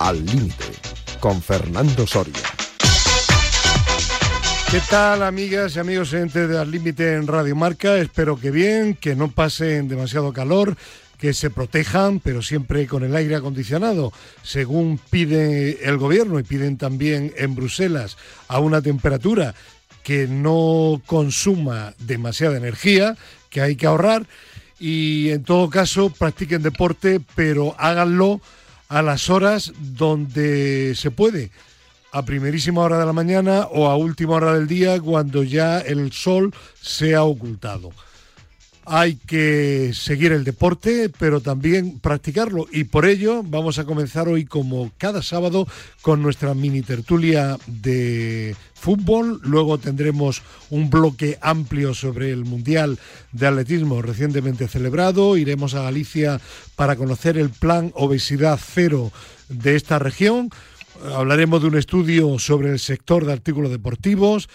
Al Límite, con Fernando Soria. ¿Qué tal, amigas y amigos de Al Límite en Radio Marca? Espero que bien, que no pasen demasiado calor, que se protejan, pero siempre con el aire acondicionado, según pide el gobierno y piden también en Bruselas, a una temperatura que no consuma demasiada energía, que hay que ahorrar y en todo caso practiquen deporte, pero háganlo a las horas donde se puede, a primerísima hora de la mañana o a última hora del día cuando ya el sol se ha ocultado hay que seguir el deporte, pero también practicarlo. Y por ello vamos a comenzar hoy, como cada sábado, con nuestra mini tertulia de fútbol. Luego tendremos un bloque amplio sobre el Mundial de Atletismo recientemente celebrado. Iremos a Galicia para conocer el plan Obesidad Cero de esta región. Hablaremos de un estudio sobre el sector de artículos deportivos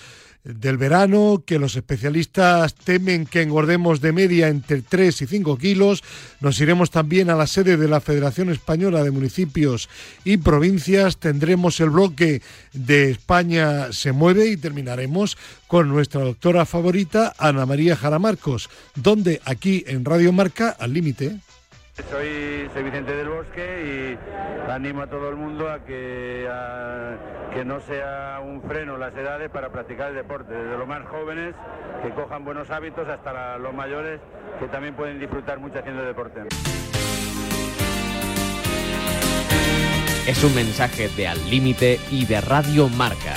del verano, que los especialistas temen que engordemos de media entre 3 y 5 kilos. Nos iremos también a la sede de la Federación Española de Municipios y Provincias. Tendremos el bloque de España se mueve y terminaremos con nuestra doctora favorita, Ana María Jaramarcos, donde aquí en Radio Marca, al límite. Soy, Vicente del Bosque y animo a todo el mundo a que, que no sea un freno las edades para practicar el deporte, desde los más jóvenes que cojan buenos hábitos hasta los mayores que también pueden disfrutar mucho haciendo deporte. Es un mensaje de Al Límite y de Radio Marca.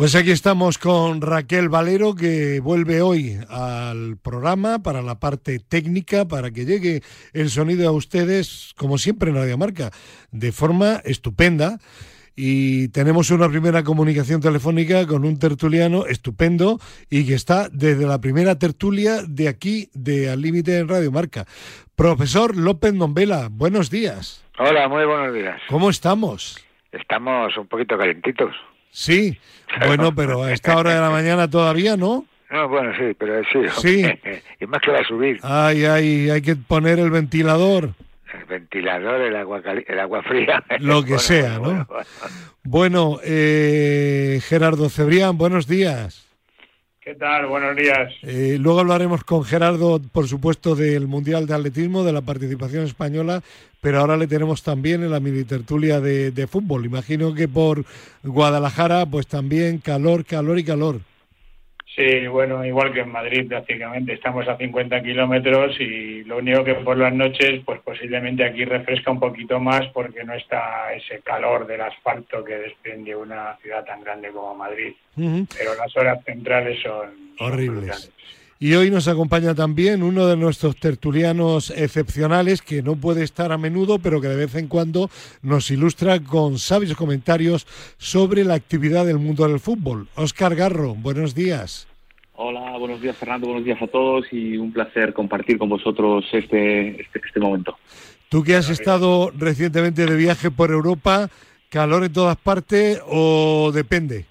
Pues aquí estamos con Raquel Valero que vuelve hoy al programa para la parte técnica, para que llegue el sonido a ustedes, como siempre en Radio Marca, de forma estupenda. Y tenemos una primera comunicación telefónica con un tertuliano estupendo y que está desde la primera tertulia de aquí, de Al Límite en Radio Marca. Profesor López Nombela, buenos días. Hola, muy buenos días. ¿Cómo estamos? Estamos un poquito calentitos. Sí, bueno, pero a esta hora de la mañana todavía, ¿no? No, bueno, sí, pero sí. Sí. y más que va a subir. Ay, ay, hay que poner el ventilador. El ventilador, el agua, el agua fría. Lo que sea, ¿no? Bueno, eh, Gerardo Cebrián, buenos días. ¿Qué tal? Buenos días. Eh, luego hablaremos con Gerardo, por supuesto, del Mundial de Atletismo, de la participación española, pero ahora le tenemos también en la mini tertulia de, de fútbol. Imagino que por Guadalajara, pues también calor, calor y calor. Sí, bueno, igual que en Madrid prácticamente, estamos a 50 kilómetros y lo único que por las noches, pues posiblemente aquí refresca un poquito más porque no está ese calor del asfalto que desprende una ciudad tan grande como Madrid. Pero las horas centrales son horribles. Y hoy nos acompaña también uno de nuestros tertulianos excepcionales que no puede estar a menudo, pero que de vez en cuando nos ilustra con sabios comentarios sobre la actividad del mundo del fútbol. Óscar Garro, buenos días. Hola, buenos días Fernando, buenos días a todos y un placer compartir con vosotros este, este, este momento. Tú que has estado recientemente de viaje por Europa, ¿calor en todas partes o depende?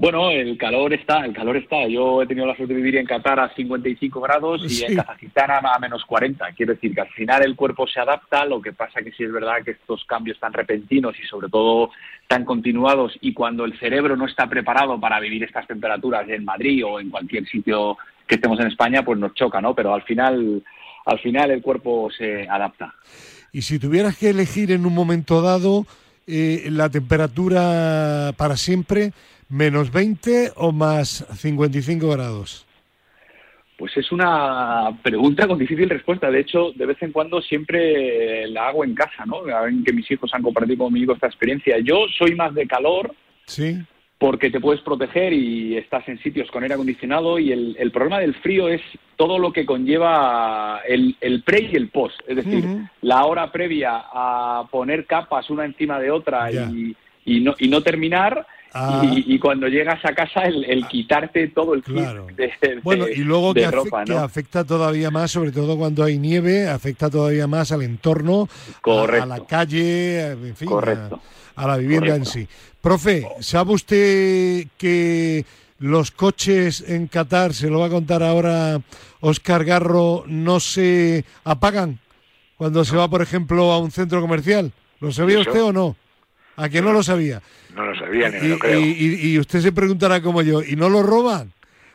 Bueno, el calor está, el calor está. Yo he tenido la suerte de vivir en Qatar a 55 grados y en Kazajistán a menos 40. Quiero decir que al final el cuerpo se adapta, lo que pasa que sí es verdad que estos cambios tan repentinos y sobre todo tan continuados y cuando el cerebro no está preparado para vivir estas temperaturas en Madrid o en cualquier sitio que estemos en España, pues nos choca, ¿no? Pero al final, al final el cuerpo se adapta. Y si tuvieras que elegir en un momento dado eh, la temperatura para siempre, ¿Menos 20 o más 55 grados? Pues es una pregunta con difícil respuesta. De hecho, de vez en cuando siempre la hago en casa, ¿no? Ven que mis hijos han compartido conmigo esta experiencia. Yo soy más de calor. Sí. Porque te puedes proteger y estás en sitios con aire acondicionado y el, problema del frío es todo lo que conlleva el, pre y el post. Es decir, la hora previa a poner capas una encima de otra y, y, no, y no terminar Ah. Y, cuando llegas a casa, el, quitarte todo el claro. Bueno, y luego que, afecta todavía más, sobre todo cuando hay nieve, afecta todavía más al entorno, a, la calle, en fin, A, la vivienda en sí. Profe, ¿sabe usted que los coches en Qatar, se lo va a contar ahora Oscar Garro, no se apagan cuando se va, por ejemplo, a un centro comercial? ¿Lo sabía usted o no? ¿A que no lo sabía? No lo sabía ni me Y, lo creo. y- y- y usted se preguntará como yo, ¿y no lo roban?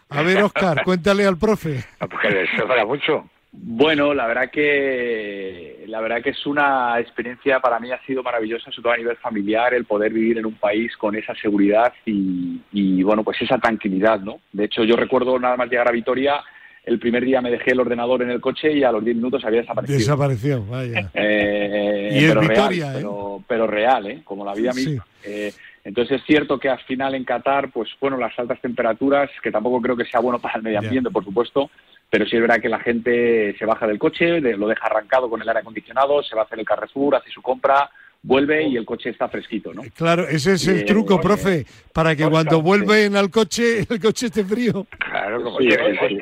A ver, Oscar, cuéntale al profe. Ah, Porque les sobra mucho. Bueno, la verdad que la verdad que es una experiencia para mí ha sido maravillosa, sobre todo a nivel familiar, el poder vivir en un país con esa seguridad y, y, bueno, pues esa tranquilidad, ¿no? De hecho, yo recuerdo nada más llegar a Vitoria, el primer día me dejé el ordenador en el coche y a los 10 minutos había desaparecido. Desapareció, vaya. Eh, Y es pero Vitoria, real, ¿eh? pero, pero real, ¿eh? como la vida Sí. misma. Eh, entonces es cierto que al final en Qatar, pues bueno, las altas temperaturas, que tampoco creo que sea bueno para el medio ambiente, por supuesto, pero sí es verdad que la gente se baja del coche, de- lo deja arrancado con el aire acondicionado, se va a hacer el Carrefour, hace su compra, vuelve y el coche está fresquito, ¿no? Claro, ese es el Eh, truco, oye, profe, para que Oscar, cuando sí. vuelven al coche, el coche esté frío. Claro, como Sí, sí, sí.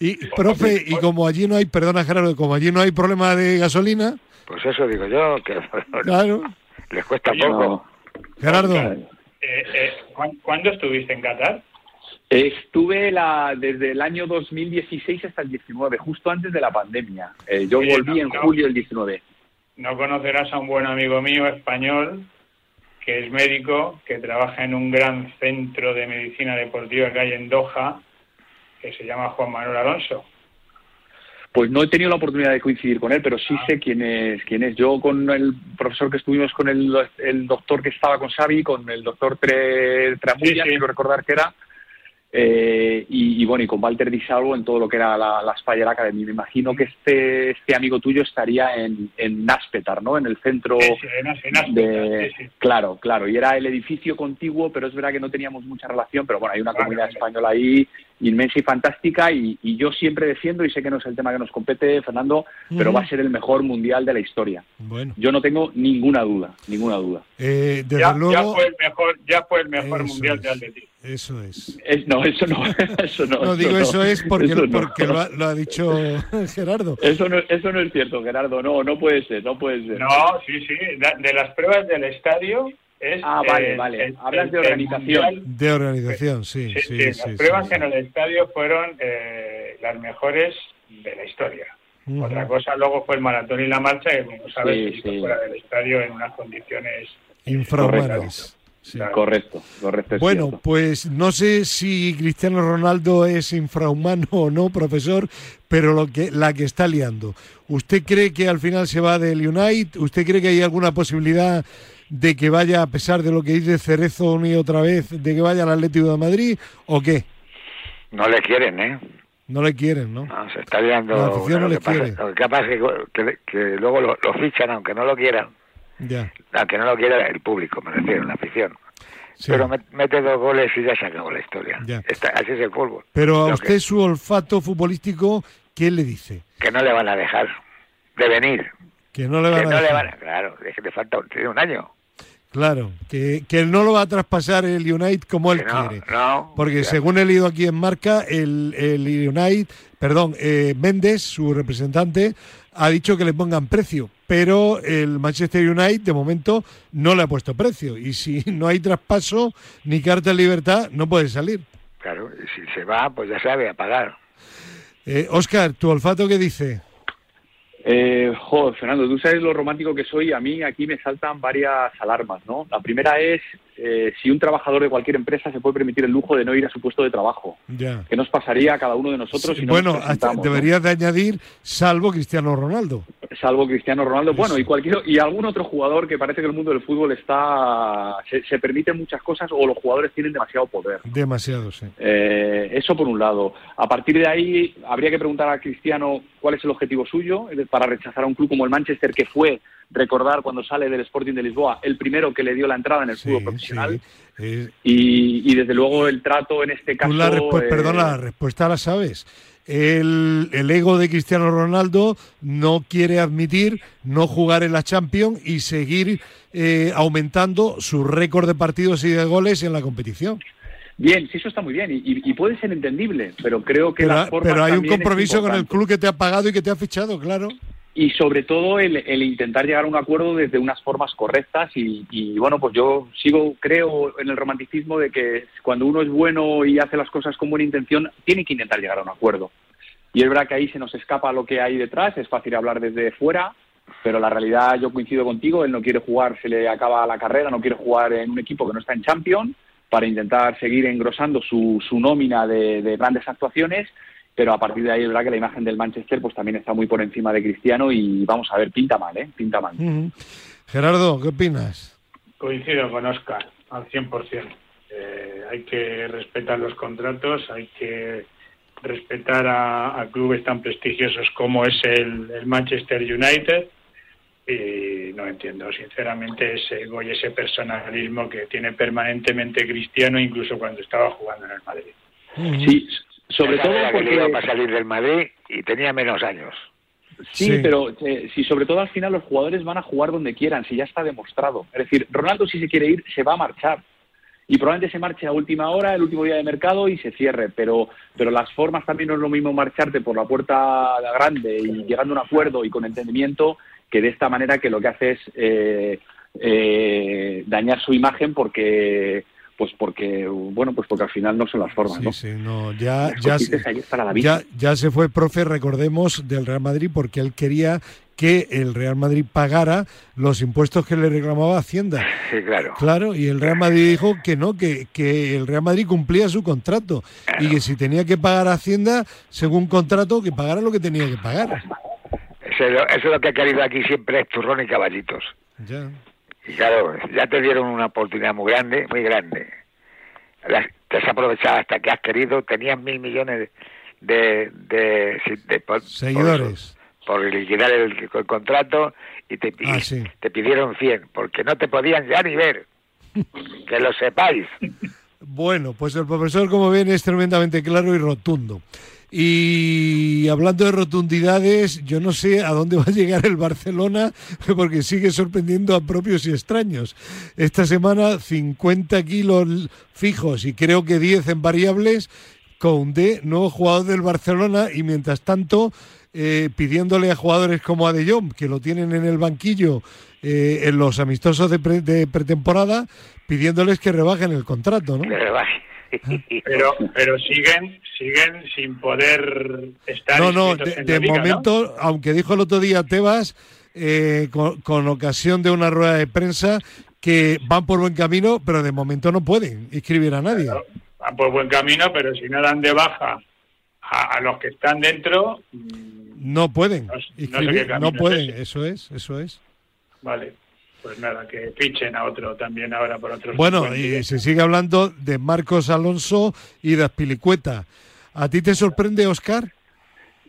Y, profe, y como allí no hay, perdona Gerardo, como allí no hay problema de gasolina, Pues eso digo yo, que claro. les cuesta Oye, poco. Gerardo, Eh, eh, ¿cuán- ¿Cuándo estuviste en Qatar? Estuve la, desde el año 2016 hasta el 19, justo antes de la pandemia. Eh, yo Oye, volví no, en no. julio del 19. No conocerás a un buen amigo mío español que es médico, que trabaja en un gran centro de medicina deportiva que hay en Doha, que se llama Juan Manuel Alonso. Pues no he tenido la oportunidad de coincidir con él, pero sí sé quién es. quién es. Yo con el profesor que estuvimos con el, el doctor que estaba con Xavi, con el doctor Tre, Tramulla, Sí, sí. quiero recordar que era, eh, y, y bueno, y con Walter Di Salvo en todo lo que era la, la Spire Academy. Me imagino que este, este amigo tuyo estaría en, en Naspetar, ¿no? En el centro Sí, sí, en As- en África, de... sí. Claro, claro, y era el edificio contiguo, pero es verdad que no teníamos mucha relación, pero bueno, hay una comunidad española ahí inmensa y fantástica y, y yo siempre defiendo, y sé que no es el tema que nos compete, Fernando, pero va a ser el mejor mundial de la historia. bueno, Yo no tengo ninguna duda, ninguna duda. eh, desde Ya, fue el mejor, ya fue el mejor Eso mundial es. de atletismo. eso es. Es- no, eso no, eso no. No digo eso es porque, eso no. porque lo, ha, lo ha dicho Gerardo. Eso no, eso no es cierto, Gerardo, no, no puede ser, no puede ser. No, sí, sí. De las pruebas del estadio es. Ah, vale, el- vale. el- Hablas de el- organización. mundial. De organización, sí, Sí, sí, sí, sí. las pruebas sí, en el estadio fueron eh, las mejores de la historia. Otra cosa luego fue el maratón y la marcha, que como sabes Sí, se hizo fuera del estadio en unas condiciones. Infrahumanas. Sí. Correcto, correcto. Bueno, cierto. pues no sé si Cristiano Ronaldo es infrahumano o no, profesor, pero lo que la que está liando. ¿Usted cree que al final se va del United? ¿Usted cree que hay alguna posibilidad de que vaya, a pesar de lo que dice Cerezo una y otra vez, de que vaya al Atlético de Madrid o qué? No le quieren, ¿eh? No le quieren, ¿no? No, se está liando. La afición no le quiere. lo que pasa es que, que- luego lo, lo fichan, aunque no lo quieran. Ya. Aunque no lo quiera el público, me refiero, la afición. sí. Pero met- mete dos goles y ya se acabó la historia. Ya. Está- así es el fútbol. Pero a Lo usted que, su olfato futbolístico, ¿qué le dice? que no le van a dejar de venir. Que no le van Que a no le dejar. van a... Claro, es que le falta tiene un año. Claro, que, que él no lo va a traspasar el United como él no, quiere. no. Porque según he leído aquí en Marca, el, el United, perdón, eh, Méndez, su representante, ha dicho que le pongan precio, pero el Manchester United de momento no le ha puesto precio. Y si no hay traspaso ni carta de libertad, no puede salir. Claro, y si se va, pues ya sabe, a pagar. Eh, Oscar, ¿tu olfato qué dice? Eh, joder, Fernando, tú sabes lo romántico que soy. A mí aquí me saltan varias alarmas, ¿no? La primera es eh, si un trabajador de cualquier empresa se puede permitir el lujo de no ir a su puesto de trabajo. Ya. ¿Qué nos pasaría a cada uno de nosotros Sí, si no bueno, nos deberías de añadir, salvo Cristiano Ronaldo. salvo Cristiano Ronaldo, bueno, y cualquier y algún otro jugador que parece que el mundo del fútbol está se, se permite muchas cosas o los jugadores tienen demasiado poder. Demasiado, sí. Eh, eso por un lado. A partir de ahí habría que preguntar a Cristiano cuál es el objetivo suyo para rechazar a un club como el Manchester que fue recordar cuando sale del Sporting de Lisboa el primero que le dio la entrada en el Sí, fútbol profesional sí. Eh, y, y desde luego el trato en este caso la eh, perdona, la respuesta la sabes. El, el ego de Cristiano Ronaldo no quiere admitir no jugar en la Champions y seguir eh, aumentando su récord de partidos y de goles en la competición. bien, sí eso está muy bien y, puede ser entendible, pero creo que Pero, las formas pero hay un compromiso con el club que te ha pagado y que te ha fichado, claro. Y sobre todo el, el intentar llegar a un acuerdo desde unas formas correctas y, y, bueno pues yo sigo creo en el romanticismo de que cuando uno es bueno y hace las cosas con buena intención tiene que intentar llegar a un acuerdo. Y es verdad que ahí se nos escapa lo que hay detrás es fácil hablar desde fuera pero la realidad yo coincido contigo, él no quiere jugar, se le acaba la carrera, no quiere jugar en un equipo que no está en Champions para intentar seguir engrosando su, su nómina de, de grandes actuaciones pero a partir de ahí es verdad que la imagen del Manchester pues también está muy por encima de Cristiano y vamos a ver, pinta mal, ¿eh? Pinta mal. Gerardo, ¿qué opinas? Coincido con Oscar al 100%. Eh, hay que respetar los contratos, hay que respetar a, clubes tan prestigiosos como es el, Manchester United y no entiendo sinceramente ese ego y ese personalismo que tiene permanentemente Cristiano incluso cuando estaba jugando en el Madrid. Sí, sobre todo porque iba para salir del Madrid y tenía menos años. Sí, pero eh, si sobre todo al final los jugadores van a jugar donde quieran, si ya está demostrado. Es decir, Ronaldo si se quiere ir, se va a marchar. Y probablemente se marche a última hora, el último día de mercado y se cierre. Pero, pero las formas también no es lo mismo marcharte por la puerta grande y llegando a un acuerdo y con entendimiento que de esta manera que lo que hace es eh, eh, dañar su imagen porque pues porque bueno pues porque al final no son las formas ¿no? Sí, no, ya ya se, ya, ya se fue el profe recordemos del Real Madrid porque él quería que el Real Madrid pagara los impuestos que le reclamaba Hacienda. Sí, claro. Claro, y el Real Madrid dijo que no, que, que el Real Madrid cumplía su contrato y que si tenía que pagar Hacienda según contrato, que pagara lo que tenía que pagar. Eso, es lo que ha querido aquí siempre es turrón y caballitos. Ya. Y claro, ya te dieron una oportunidad muy grande, muy grande. te has aprovechado hasta que has querido, tenías mil millones de, de, seguidores. Por, liquidar el, contrato y te, ah, te pidieron 100, porque no te podían ya ni ver. que lo sepáis. Bueno, pues el profesor, como ven, es tremendamente claro y rotundo. Y hablando de rotundidades, yo no sé a dónde va a llegar el Barcelona porque sigue sorprendiendo a propios y extraños. Esta semana 50 kilos fijos y creo que 10 en variables. con D, nuevo jugador del Barcelona y mientras tanto eh, pidiéndole a jugadores como a que lo tienen en el banquillo eh, en los amistosos de, de, pretemporada, pidiéndoles que rebajen el contrato, ¿no? Que. pero pero siguen siguen sin poder estar no no de, momento aunque dijo el otro día Tebas eh, con, ocasión de una rueda de prensa que van por buen camino pero de momento no pueden inscribir a nadie. Van por buen camino pero si no dan de baja a, los que están dentro no pueden no pueden eso es eso es. Vale pues nada, que fichen a otro también ahora por otros. Bueno, y se sigue hablando de Marcos Alonso y de Aspilicueta. ¿A ti te sorprende, Oscar?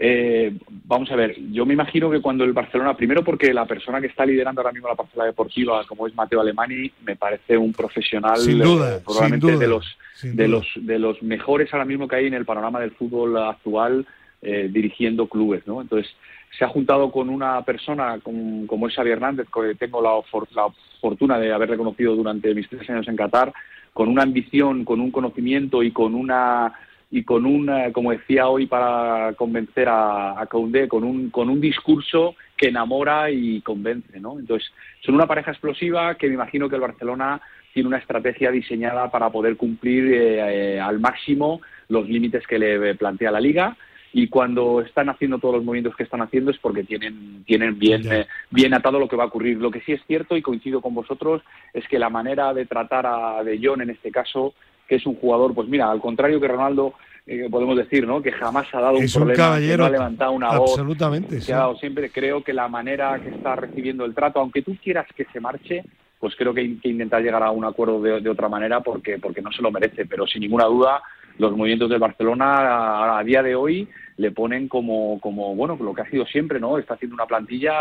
Eh, vamos a ver, yo me imagino que cuando el Barcelona, primero porque la persona que está liderando ahora mismo la parcela deportiva, como es Mateo Alemani, me parece un profesional sin duda, eh, probablemente de los de los de los mejores ahora mismo que hay en el panorama del fútbol actual eh, dirigiendo clubes, ¿no? Entonces se ha juntado con una persona como, es Xavi Hernández, que tengo la, fortuna de haberle conocido durante mis tres años en Qatar, con una ambición, con un conocimiento y con una y con una, como decía hoy para convencer a, a Koundé, con un, con un discurso que enamora y convence, ¿no? Entonces, son una pareja explosiva que me imagino que el Barcelona tiene una estrategia diseñada para poder cumplir eh, eh, al máximo los límites que le plantea la Liga y cuando están haciendo todos los movimientos que están haciendo es porque tienen, tienen bien, eh, bien atado lo que va a ocurrir. Lo que sí es cierto, y coincido con vosotros, es que la manera de tratar a De Jong en este caso, que es un jugador, pues mira, al contrario que Ronaldo, eh, podemos decir, ¿no? Que jamás ha dado un problema, no ha levantado una voz. Absolutamente, sí. siempre creo que la manera que está recibiendo el trato, aunque tú quieras que se marche, pues creo que hay que intentar llegar a un acuerdo de, de otra manera porque, porque no se lo merece, pero sin ninguna duda los movimientos del Barcelona a, día de hoy le ponen como, como, bueno, lo que ha sido siempre, ¿no? Está haciendo una plantilla,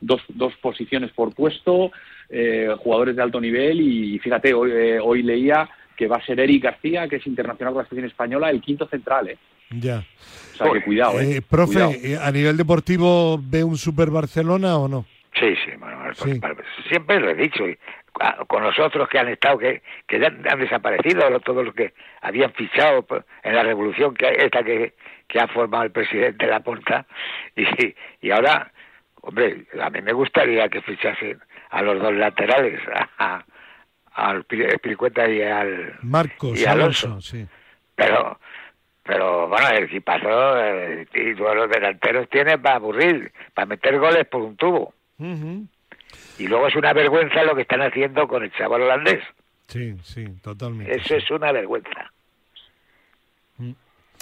dos, dos posiciones por puesto, eh, jugadores de alto nivel y fíjate, hoy, eh, hoy leía que va a ser Eric García, que es internacional con la selección española, el quinto central, ¿eh? Ya. O sea, que cuidado, ¿eh? eh profe, ¿a nivel deportivo ve un Super Barcelona o no? Sí, sí, bueno, sí. siempre lo he dicho con los otros que han estado, que, que ya han desaparecido, todos los que habían fichado en la revolución que esta que, que ha formado el presidente Laporta, y, y ahora, hombre, a mí me gustaría que fichasen a los dos laterales, a, al Piricueta y al Marcos y Alonso, sí. Pero, pero bueno, el equipazo eh, y todos los delanteros tienen para aburrir, para meter goles por un tubo. Y luego es una vergüenza lo que están haciendo con el chaval holandés. Sí, sí, totalmente. Eso es una vergüenza.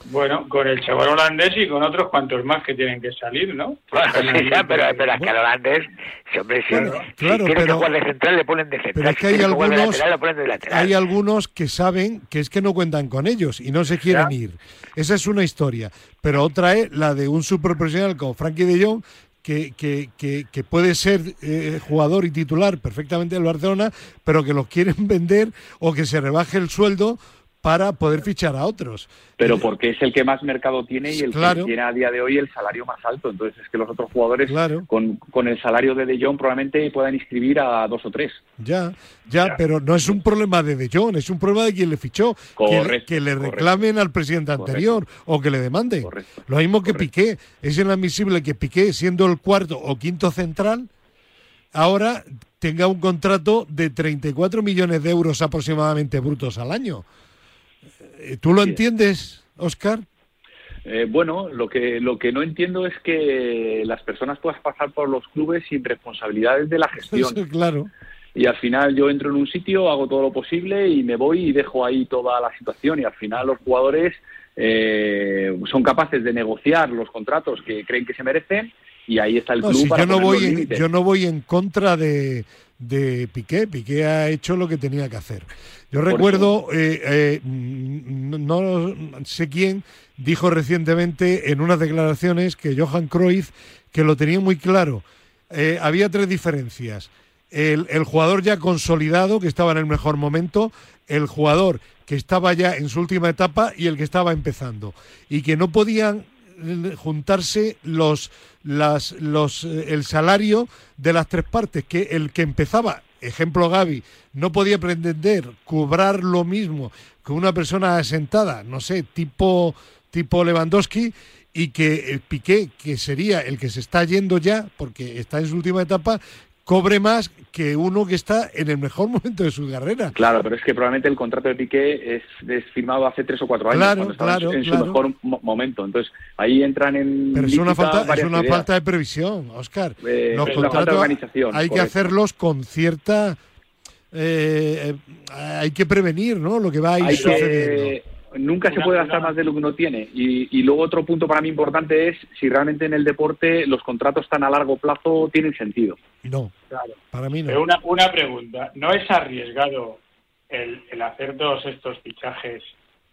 Bueno, con el chaval holandés y con otros cuantos más que tienen que salir, ¿no? Bueno, sí, ya, pero, pero es que al holandés, si, hombre, si, Bueno, si claro, quiere pero- jugar de central, le ponen de central. Pero es si que hay de algunos, lateral, le ponen de lateral. hay algunos que saben que es que no cuentan con ellos y no se quieren ir. Esa es una historia. Pero otra es la de un superprofesional como Frankie de Jong, que, que, que, puede ser eh, jugador y titular perfectamente del Barcelona, pero que los quieren vender o que se rebaje el sueldo para poder fichar a otros. Pero porque es el que más mercado tiene y el Claro. que tiene a día de hoy el salario más alto. Entonces es que los otros jugadores Claro. con, con el salario de De Jong probablemente puedan inscribir a dos o tres. Ya, ya, pero no es un problema de De Jong, es un problema de quien le fichó. que, le- Correcto, que le correcto. reclamen al presidente anterior o que le demanden. Lo mismo que Piqué. Es inadmisible que Piqué, siendo el cuarto o quinto central, ahora tenga un contrato de 34 millones de euros aproximadamente brutos al año. Eh, ¿Tú lo entiendes, Oscar? Eh, bueno, lo que, lo que no entiendo es que las personas puedan pasar por los clubes sin responsabilidades de la gestión. claro. Y al final yo entro en un sitio, hago todo lo posible y me voy y dejo ahí toda la situación. Y al final los jugadores eh, son capaces de negociar los contratos que creen que se merecen y ahí está el No, club si para yo no voy en, yo no voy en contra de, de Piqué. Piqué ha hecho lo que tenía que hacer. Yo Por recuerdo, eh, eh, no, sé quién dijo recientemente en unas declaraciones que Johan Cruyff que lo tenía muy claro. Eh, había tres diferencias. El, el jugador ya consolidado, que estaba en el mejor momento, el jugador que estaba ya en su última etapa y el que estaba empezando. Y que no podían juntarse los, las, los, eh, el salario de las tres partes, que el que empezaba, ejemplo Gaby, no podía pretender cobrar lo mismo que una persona asentada, no sé, tipo, tipo Lewandowski, y que el Piqué, que sería el que se está yendo ya, porque está en su última etapa, cobre más que uno que está en el mejor momento de su carrera. Claro, pero es que probablemente el contrato de Piqué es, es firmado hace tres o cuatro años, Claro, cuando estaba en su- claro, en su claro. mejor mo- momento. Entonces ahí entran en Pero es una falta, es una ideas. falta de previsión, Oscar. Eh, Los es una falta de contratos organización, hay que hacerlos con cierta... eh, eh, hay que prevenir, ¿no? Lo que va a ir Hay sucediendo. que, nunca se puede gastar más de lo que uno tiene. Y, y luego otro punto para mí importante es si realmente en el deporte los contratos tan a largo plazo tienen sentido. No, Claro. para mí no. Pero una, una pregunta, ¿no es arriesgado el, el hacer todos estos fichajes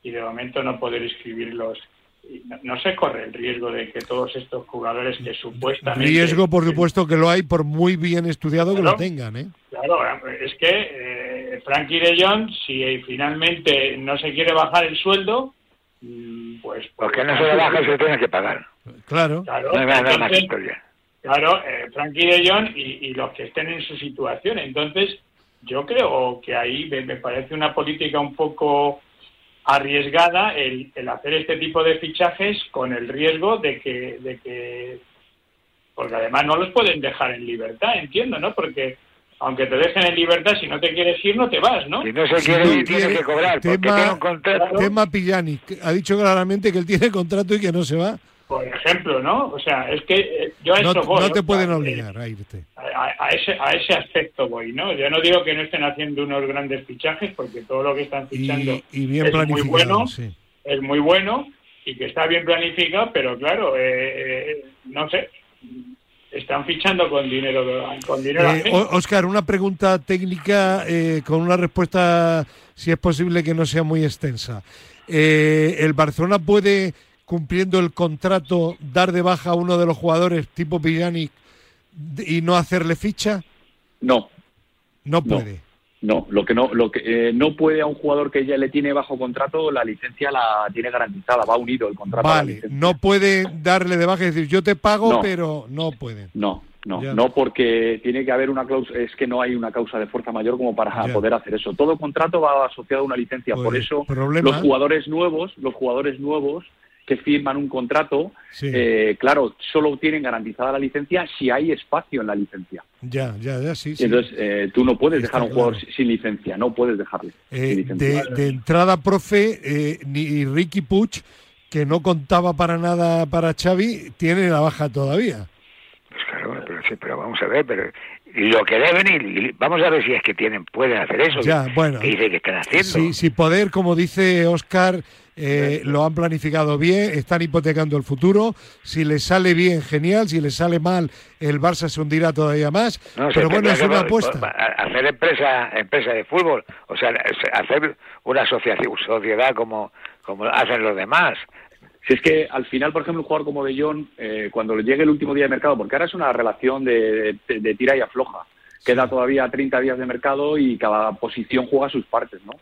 y de momento no poder inscribirlos? Y No, no se corre el riesgo de que todos estos jugadores que supuestamente... Riesgo, por supuesto, que lo hay por muy bien estudiado que lo tengan, ¿eh? Claro, es que eh, Frankie de Jong, si finalmente no se quiere bajar el sueldo, mm, pues... Porque no se le baja, se tiene que pagar. Claro. Claro, No hay nada más entonces, historia. Claro, eh, Frankie de Jong y, y los que estén en su situación. Entonces, yo creo que ahí me, me parece una política un poco arriesgada el, el hacer este tipo de fichajes con el riesgo de que, de que, porque además no los pueden dejar en libertad, entiendo, ¿no? Porque aunque te dejen en libertad, si no te quieres ir, no te vas, ¿no? Si no se Si quiere no ir, tiene quiere- que cobrar, porque tema- tiene un contrato. Tema Pillani, que ha dicho claramente que él tiene contrato y que no se va. Por ejemplo, ¿no? O sea, es que eh, yo a No, eso voy. no te sea, pueden eh, obligar a irte. a, a ese, a ese aspecto voy, ¿no? Yo no digo que no estén haciendo unos grandes fichajes, porque todo lo que están fichando Y, y bien es muy planificado, bueno, sí. es muy bueno y que está bien planificado, pero claro, eh, eh, no sé, están fichando con dinero, con dinero Eh, Oscar, una pregunta técnica eh, con una respuesta, si es posible que no sea muy extensa. Eh, ¿El Barcelona puede, cumpliendo el contrato, dar de baja a uno de los jugadores tipo Pjanic y no hacerle ficha? No, No No. puede. no. Lo que no, lo que eh, no puede a un jugador que ya le tiene bajo contrato, la licencia la tiene garantizada, va unido el contrato. a la Vale, no puede darle de baja y decir yo te pago, No. pero no pueden. No, no, Ya. no porque tiene que haber una causa, es que no hay una causa de fuerza mayor como para Ya. poder hacer eso. Todo contrato va asociado a una licencia, por Pues, eso problema. los jugadores nuevos, los jugadores nuevos que firman un contrato, Sí. eh, claro, solo tienen garantizada la licencia si hay espacio en la licencia. Ya, ya, ya, sí. Y sí. entonces eh, tú no puedes Está dejar a un jugador sin licencia, no puedes dejarle Eh, sin licencia. de, de entrada, profe, eh, ni Ricky Puch, que no contaba para nada para Xavi, tiene la baja todavía. Pues claro, pero Sí, pero vamos a ver, pero lo que deben y, vamos a ver si es que tienen pueden hacer eso. Ya, bueno. Que dice que están haciendo. Sí, si poder, como dice Oscar, eh, lo han planificado bien, están hipotecando el futuro. Si les sale bien, genial. Si les sale mal, el Barça se hundirá todavía más. pero bueno, es una apuesta. Hacer empresa, empresa de fútbol, o sea, hacer una asociación, sociedad como, como hacen los demás. Si es que al final, por ejemplo, un jugador como De Jong, eh, cuando le llegue el último día de mercado, porque ahora es una relación de, de tira y afloja, queda todavía 30 días de mercado y cada posición juega sus partes, ¿no?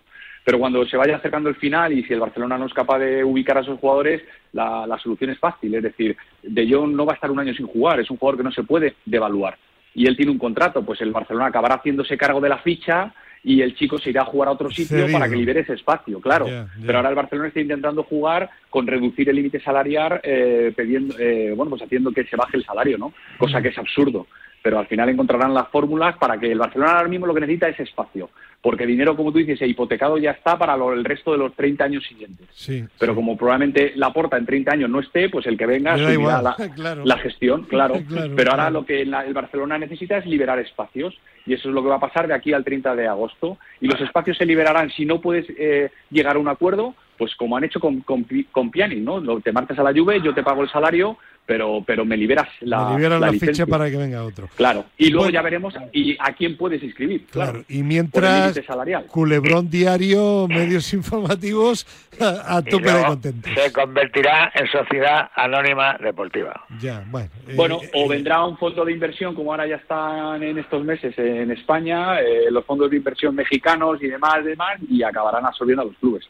Pero cuando se vaya acercando el final y si el Barcelona no es capaz de ubicar a esos jugadores, la, solución es fácil. Es decir, De Jong no va a estar un año sin jugar, es un jugador que no se puede devaluar. Y él tiene un contrato, pues el Barcelona acabará haciéndose cargo de la ficha y el chico se irá a jugar a otro sitio para que libere ese espacio, claro. Pero ahora el Barcelona está intentando jugar con reducir el límite salarial, eh, pidiendo, eh, bueno, pues haciendo que se baje el salario, ¿no? Cosa que es absurdo pero al final encontrarán las fórmulas para que el Barcelona ahora mismo lo que necesita es espacio, porque dinero, como tú dices, hipotecado ya está para el resto de los 30 años siguientes. Sí, pero como probablemente la porta en 30 años no esté, pues el que venga subirá la, la, gestión, claro. pero ahora lo que el Barcelona necesita es liberar espacios y eso es lo que va a pasar de aquí al 30 de agosto. Y los espacios se liberarán si no puedes eh, llegar a un acuerdo, pues como han hecho con, con, con ¿no? Te martes a la lluvia, yo te pago el salario, pero, pero me liberas la, me liberas la, ficha para que venga otro. Claro, y luego ya veremos y a quién puedes inscribir. Claro, y mientras Culebrón Diario, medios informativos, a, tope de contento. Se convertirá en sociedad anónima deportiva. Ya, bueno. Eh, bueno, o eh, vendrá un fondo de inversión, como ahora ya están en estos meses en España, eh, los fondos de inversión mexicanos y demás, demás, y acabarán absorbiendo a los clubes.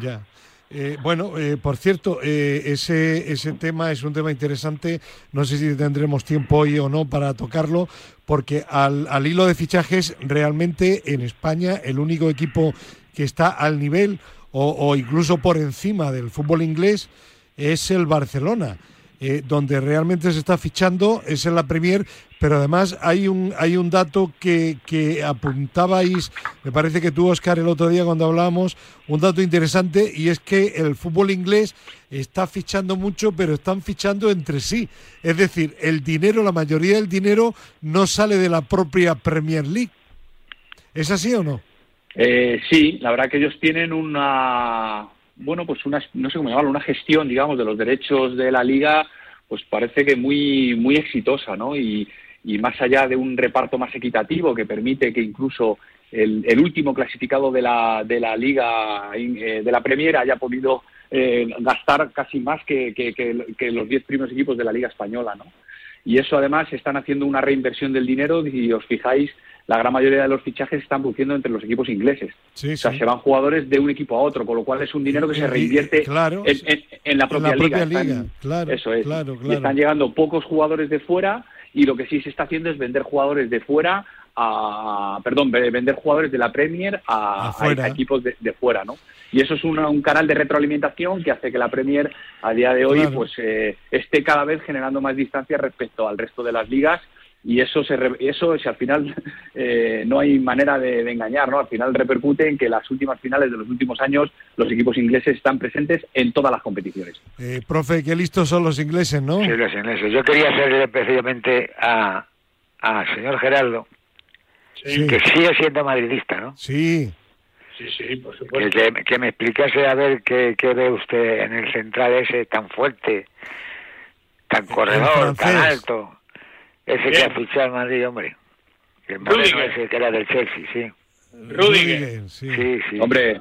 Ya. Eh, bueno, eh, por cierto, eh, ese, ese tema es un tema interesante. No sé si tendremos tiempo hoy o no para tocarlo, porque al, al hilo de fichajes, realmente en España el único equipo que está al nivel o, o incluso por encima del fútbol inglés es el Barcelona. Eh, donde realmente se está fichando es en la Premier, pero además hay un, hay un dato que, que apuntabais, me parece que tú, Oscar, el otro día cuando hablábamos, un dato interesante, y es que el fútbol inglés está fichando mucho, pero están fichando entre sí. Es decir, el dinero, la mayoría del dinero no sale de la propia Premier League. ¿Es así o no? Eh, sí, la verdad que ellos tienen una, bueno, pues una, no sé cómo llamarlo, una gestión, digamos, de los derechos de la liga, pues parece que muy, muy exitosa, ¿no? Y, más allá de un reparto más equitativo que permite que incluso el, el último clasificado de la, de la liga eh, de la Premier haya podido eh, gastar casi más que, que, los diez primeros equipos de la liga española, ¿no? Y eso además están haciendo una reinversión del dinero, y os fijáis, la gran mayoría de los fichajes están produciendo entre los equipos ingleses. o sea, se van jugadores de un equipo a otro, con lo cual es un dinero que se reinvierte en, la propia, liga. claro, eso es. Claro, y están llegando pocos jugadores de fuera y lo que sí se está haciendo es vender jugadores de fuera a, perdón, vender jugadores de la Premier a, equipos de, fuera, ¿no? Y eso es un canal de retroalimentación que hace que la Premier a día de hoy pues eh, esté cada vez generando más distancia respecto al resto de las ligas y eso se eso si al final eh, no hay manera de, engañar no al final repercute en que las últimas finales de los últimos años los equipos ingleses están presentes en todas las competiciones. Eh, profe qué listos son los ingleses no sí los ingleses. Yo quería hacerle especialmente a a señor Gerardo que sigue siendo madridista no sí. Sí, sí, por supuesto. Que, que, me explicase a ver qué, qué ve usted en el central ese tan fuerte, tan corredor, tan alto. Ese que ha fichado al Madrid, hombre. El moreno ese que era del Chelsea, sí. Rudiger. Sí. sí, sí. Hombre,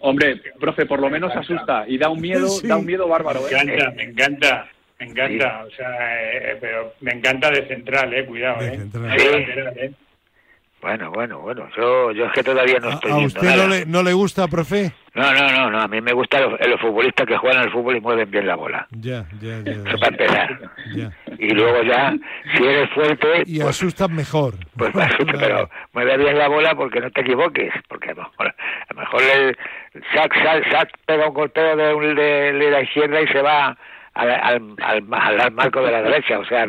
hombre, profe, por lo menos asusta y da un miedo, da un miedo bárbaro. Me encanta, ¿eh? me encanta, me encanta. O sea, eh, pero me encanta de central, eh, cuidado, eh. eh. Bueno, bueno, bueno. Yo, yo es que todavía no estoy. ¿A usted no le, no le gusta, profe? No, no, no, no. A mí me gustan los, futbolistas que juegan al fútbol y mueven bien la bola. Ya, ya, ya. Eso para empezar. Y luego ya, si eres fuerte. Y pues, asustas mejor. Pues me asusta, pero mueve bien la bola porque no te equivoques. Porque a lo mejor, a lo mejor el sac, sac, sac pega un golpeo de, de, de la izquierda y se va al, al, al, marco de la derecha, o sea,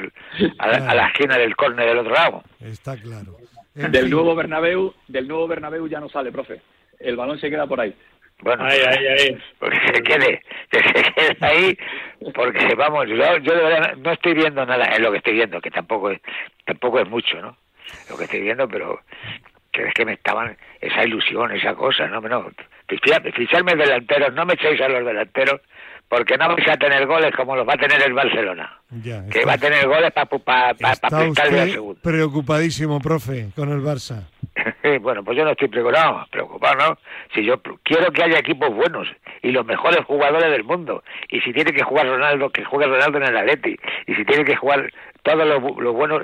a, la esquina del córner del otro lado. Está claro. del nuevo Bernabéu, del nuevo Bernabéu ya no sale, profe. El balón se queda por ahí. Bueno, ahí, ahí, ahí. Porque se quede, que se quede ahí, porque vamos, yo, yo de verdad no estoy viendo nada, es lo que estoy viendo, que tampoco es, tampoco es mucho, ¿no? Lo que estoy viendo, pero que es que me estaban esa ilusión, esa cosa, no, no, ficharme delanteros, no me echéis a los delanteros, porque no vais a tener goles como los va a tener el Barcelona. que va a tener goles para pa, pa, pa, el segundo. Preocupadísimo, profe, con el Barça. bueno, pues yo no estoy preocupado, preocupado, ¿no? Si yo quiero que haya equipos buenos y los mejores jugadores del mundo. Y si tiene que jugar Ronaldo, que juegue Ronaldo en el Atleti. Y si tiene que jugar todos los, buenos,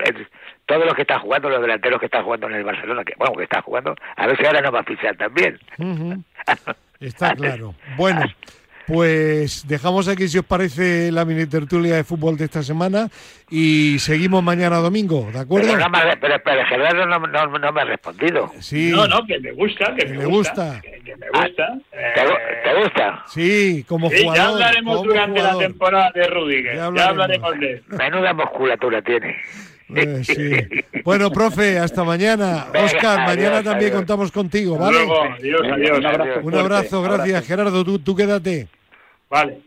todos los que están jugando, los delanteros que están jugando en el Barcelona, que bueno, que están jugando, a ver si ahora no va a fichar también. Está claro. Bueno. Pues dejamos aquí, si os parece, la mini tertulia de fútbol de esta semana y seguimos mañana domingo, ¿de acuerdo? Pero, pero, Gerardo no, no, me ha respondido. Sí. No, no, que me gusta, que, me, gusta. Que, me gusta. ¿Te, gusta? Sí, como jugador. Ya hablaremos durante la temporada de Rudiger. Ya hablaremos, de Menuda musculatura tiene. Eh, sí. Bueno, profe, hasta mañana. Oscar, mañana también contamos contigo, ¿vale? adiós, adiós. Un abrazo, Un abrazo gracias. Gerardo, tú, tú quédate. Vale.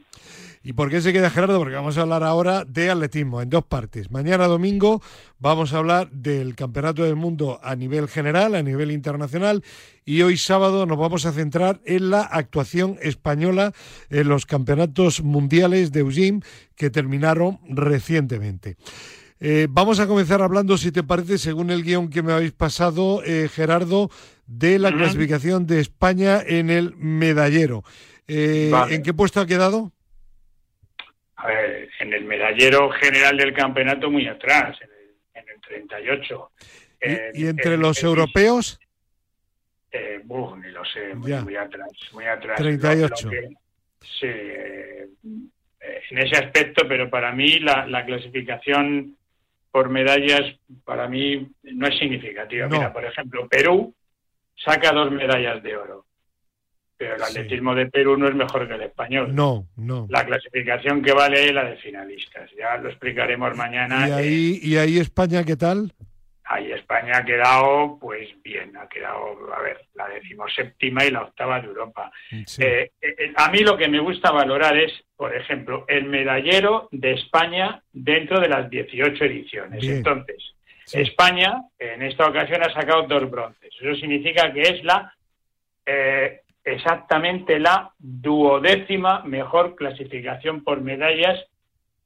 ¿Y por qué se queda Gerardo? Porque vamos a hablar ahora de atletismo en dos partes. Mañana domingo vamos a hablar del Campeonato del Mundo a nivel general, a nivel internacional, y hoy sábado nos vamos a centrar en la actuación española en los Campeonatos Mundiales de Eugene que terminaron recientemente. Eh, vamos a comenzar hablando, si te parece, según el guion que me habéis pasado, eh, Gerardo, de la clasificación de España en el medallero. Eh, ¿En qué puesto ha quedado? A ver, en el medallero general del campeonato muy atrás, en el, 38. ¿Y, entre los europeos? Eh, ni lo sé, muy, atrás, muy atrás. 38. sí, en ese aspecto, pero para mí la clasificación por medallas para mí no es significativa. Mira, por ejemplo, Perú saca dos medallas de oro, pero el atletismo de Perú no es mejor que el español. No, no. La clasificación que vale es la de finalistas. Ya lo explicaremos mañana. ¿Y ahí, ¿y ahí España qué tal? Ahí España ha quedado, pues bien, ha quedado, a ver, la decimoséptima y la octava de Europa. Eh, eh, a mí lo que me gusta valorar es, por ejemplo, el medallero de España dentro de las 18 ediciones. Entonces, España en esta ocasión ha sacado dos bronces. Eso significa que es la eh, exactamente la duodécima mejor clasificación por medallas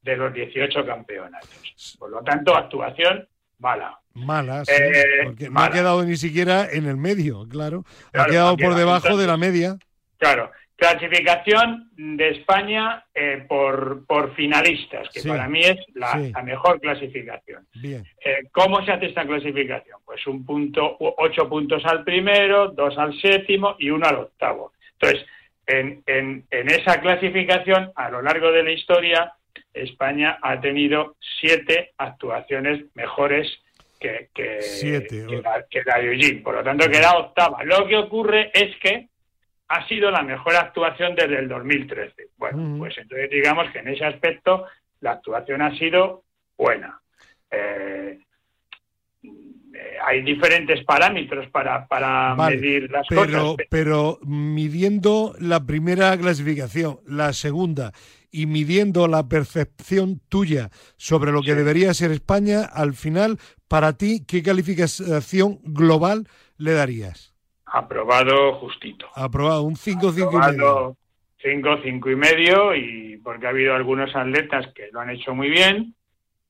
de los 18 campeonatos. Por lo tanto, actuación mala. Mala, sí, eh, porque no ha quedado ni siquiera en el medio, claro. ha quedado por debajo de la media. Claro. Clasificación de España eh, por, por finalistas, que para mí es la, mejor clasificación. Bien. Eh, ¿Cómo se hace esta clasificación? Pues un punto, ocho puntos al primero, dos al séptimo y uno al octavo. Entonces, en, en, en esa clasificación, a lo largo de la historia, España ha tenido siete actuaciones mejores que, que, la, de Eugene. Por lo tanto, queda octava. Lo que ocurre es que ha sido la mejor actuación desde el 2013. Bueno, pues entonces digamos que en ese aspecto la actuación ha sido buena. Eh, eh, hay diferentes parámetros para, para medir las cosas. Pero midiendo la primera clasificación, la segunda y midiendo la percepción tuya sobre lo que debería ser España, al final, para ti, ¿qué calificación global le darías? Aprobado justito. Aprobado, un 5, 5 y medio. 5, 5 y medio, y porque ha habido algunos atletas que lo han hecho muy bien,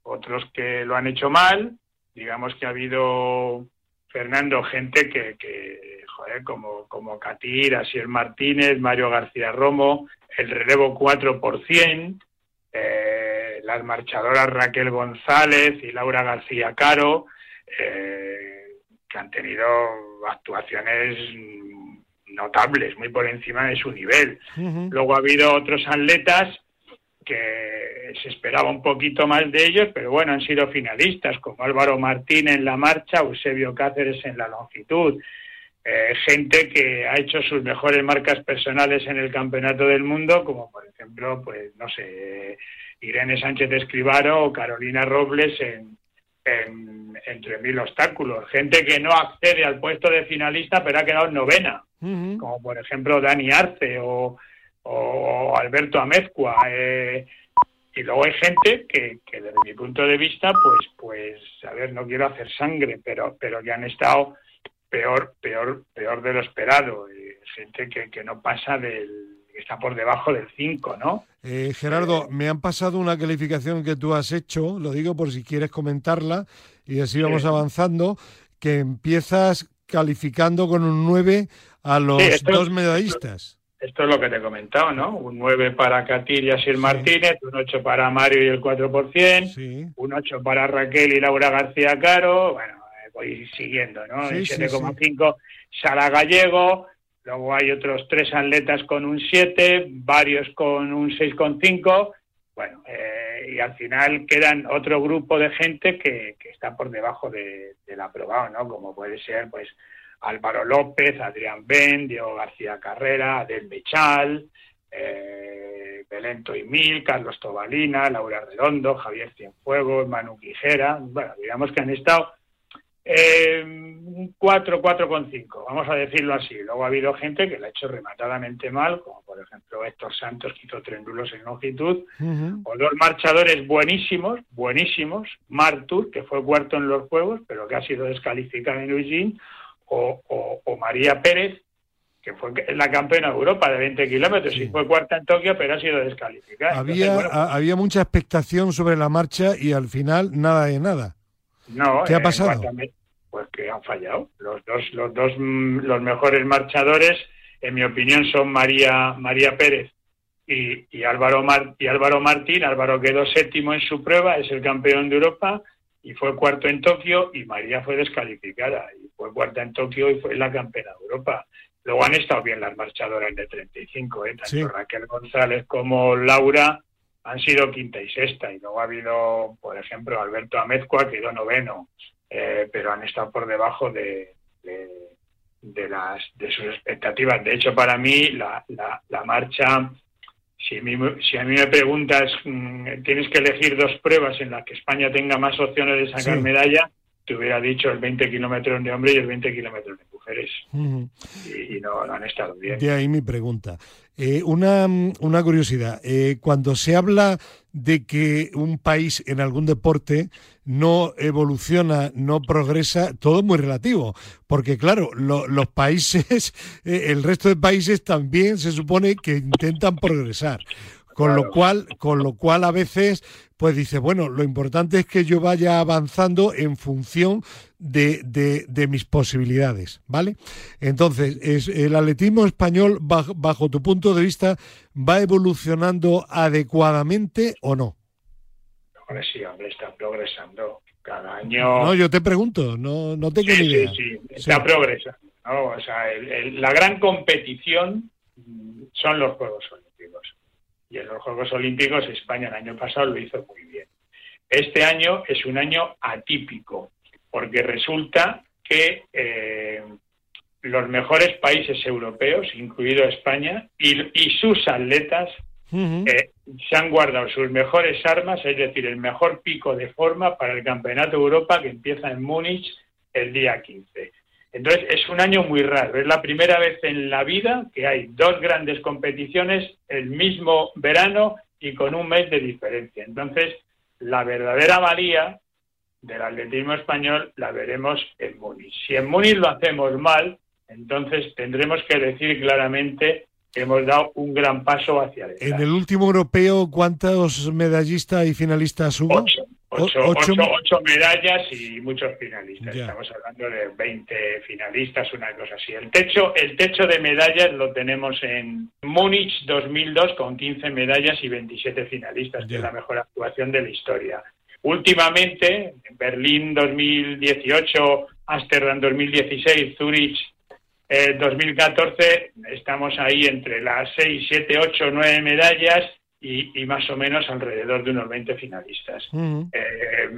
otros que lo han hecho mal. Digamos que ha habido, Fernando, gente que, que joder, como, como Catir, Asier Martínez, Mario García Romo, el relevo 4%, eh, las marchadoras Raquel González y Laura García Caro, eh, que han tenido actuaciones notables, muy por encima de su nivel. Luego ha habido otros atletas que se esperaba un poquito más de ellos, pero bueno, han sido finalistas, como Álvaro Martín en la marcha, Eusebio Cáceres en la longitud, eh, gente que ha hecho sus mejores marcas personales en el campeonato del mundo, como por ejemplo, pues no sé, Irene Sánchez Escribaro o Carolina Robles en, en, entre mil obstáculos. Gente que no accede al puesto de finalista, pero ha quedado en novena, como por ejemplo Dani Arce o, o Alberto Amezcua. Eh, y luego hay gente que, que, desde mi punto de vista, pues, pues, a ver, no quiero hacer sangre, pero, pero que han estado peor, peor, peor de lo esperado. gente que, que no pasa del, está por debajo del 5, ¿no? Eh, Gerardo, me han pasado una calificación que tú has hecho, lo digo por si quieres comentarla, y así vamos avanzando, que empiezas calificando con un 9 a los dos medallistas. Esto es lo que te he comentado, ¿no? Un 9 para Catir y Asir Martínez, un 8 para Mario y el 4%, un 8 para Raquel y Laura García Caro, bueno, eh, voy siguiendo, ¿no? 7,5 Sara Gallego, luego hay otros tres atletas con un 7, varios con un 6,5, bueno, eh, y al final quedan otro grupo de gente que, que está por debajo de, del aprobado, ¿no? Como puede ser, pues, Álvaro López, Adrián Ben, Diego García Carrera, Adel Bechal, eh, Mil, Carlos Tobalina, Laura Redondo, Javier Cienfuegos, Manu Quijera, bueno, digamos que han estado eh, 4, 4,5, vamos a decirlo así. Luego ha habido gente que lo ha hecho rematadamente mal, como por ejemplo Héctor Santos, que hizo tres nulos en longitud, o dos marchadores buenísimos, buenísimos, Martur, que fue cuarto en los Juegos, pero que ha sido descalificado en Eugene, o, María Pérez, que fue la campeona de Europa de 20 kilómetros y fue cuarta en Tokio, pero ha sido descalificada. Había, pues había mucha expectación sobre la marcha y al final nada de nada. No, ¿Qué ha pasado? Pues que han fallado. Los dos, los dos mm, los mejores marchadores, en mi opinión, son María, María Pérez y, y, Álvaro y Álvaro Martín. Álvaro quedó séptimo en su prueba, es el campeón de Europa y fue cuarto en Tokio y María fue descalificada y fue cuarta en Tokio y fue la campeona de Europa. Luego han estado bien las marchadoras de 35, ¿eh? tanto Raquel González como Laura han sido quinta y sexta y luego ha habido, por ejemplo, Alberto Amezcua quedó noveno, eh, pero han estado por debajo de, de, las de sus expectativas. De hecho, para mí la, la, la marcha si a, mí, si a mí me preguntas, mm, tienes que elegir dos pruebas en las que España tenga más opciones de sacar medalla, te hubiera dicho el 20 kilómetros de hombre y el 20 kilómetros de mujeres. y, no, han estado bien. De ahí mi pregunta. Eh, una, una, curiosidad. Eh, cuando se habla de que un país en algún deporte no evoluciona, no progresa, todo es muy relativo, porque claro, los países, eh, el resto de países también se supone que intentan progresar. Con lo cual, con lo cual a veces, pues dice, bueno, lo importante es que yo vaya avanzando en función de, de, mis posibilidades, ¿vale? Entonces, es, el atletismo español, bajo, bajo, tu punto de vista, ¿va evolucionando adecuadamente o no? Hombre, sí, hombre, está progresando cada año. No, yo te pregunto, no, no tengo ni idea. Sí, sí, está progresando. O sea, la gran competición son los Juegos Olímpicos y en los Juegos Olímpicos España el año pasado lo hizo muy bien. Este año es un año atípico, porque resulta que eh, los mejores países europeos, incluido España, y, sus atletas eh, se han guardado sus mejores armas, es decir, el mejor pico de forma para el Campeonato de Europa que empieza en Múnich el día 15. Entonces es un año muy raro. Es la primera vez en la vida que hay dos grandes competiciones el mismo verano y con un mes de diferencia. Entonces la verdadera valía del atletismo español la veremos en Múnich. Si en Múnich lo hacemos mal, entonces tendremos que decir claramente que hemos dado un gran paso hacia adelante. En el último europeo, ¿cuántos medallistas y finalistas hubo? Ocho. Ocho, medallas y muchos finalistas. Estamos hablando de 20 finalistas, una cosa así. El techo, el techo de medallas lo tenemos en Múnich 2002 con 15 medallas y 27 finalistas, que es la mejor actuación de la historia. Últimamente, en Berlín 2018, Ámsterdam 2016, Zurich 2014, estamos ahí entre las 6, 7, 8, 9 medallas y, más o menos alrededor de unos 20 finalistas. Eh,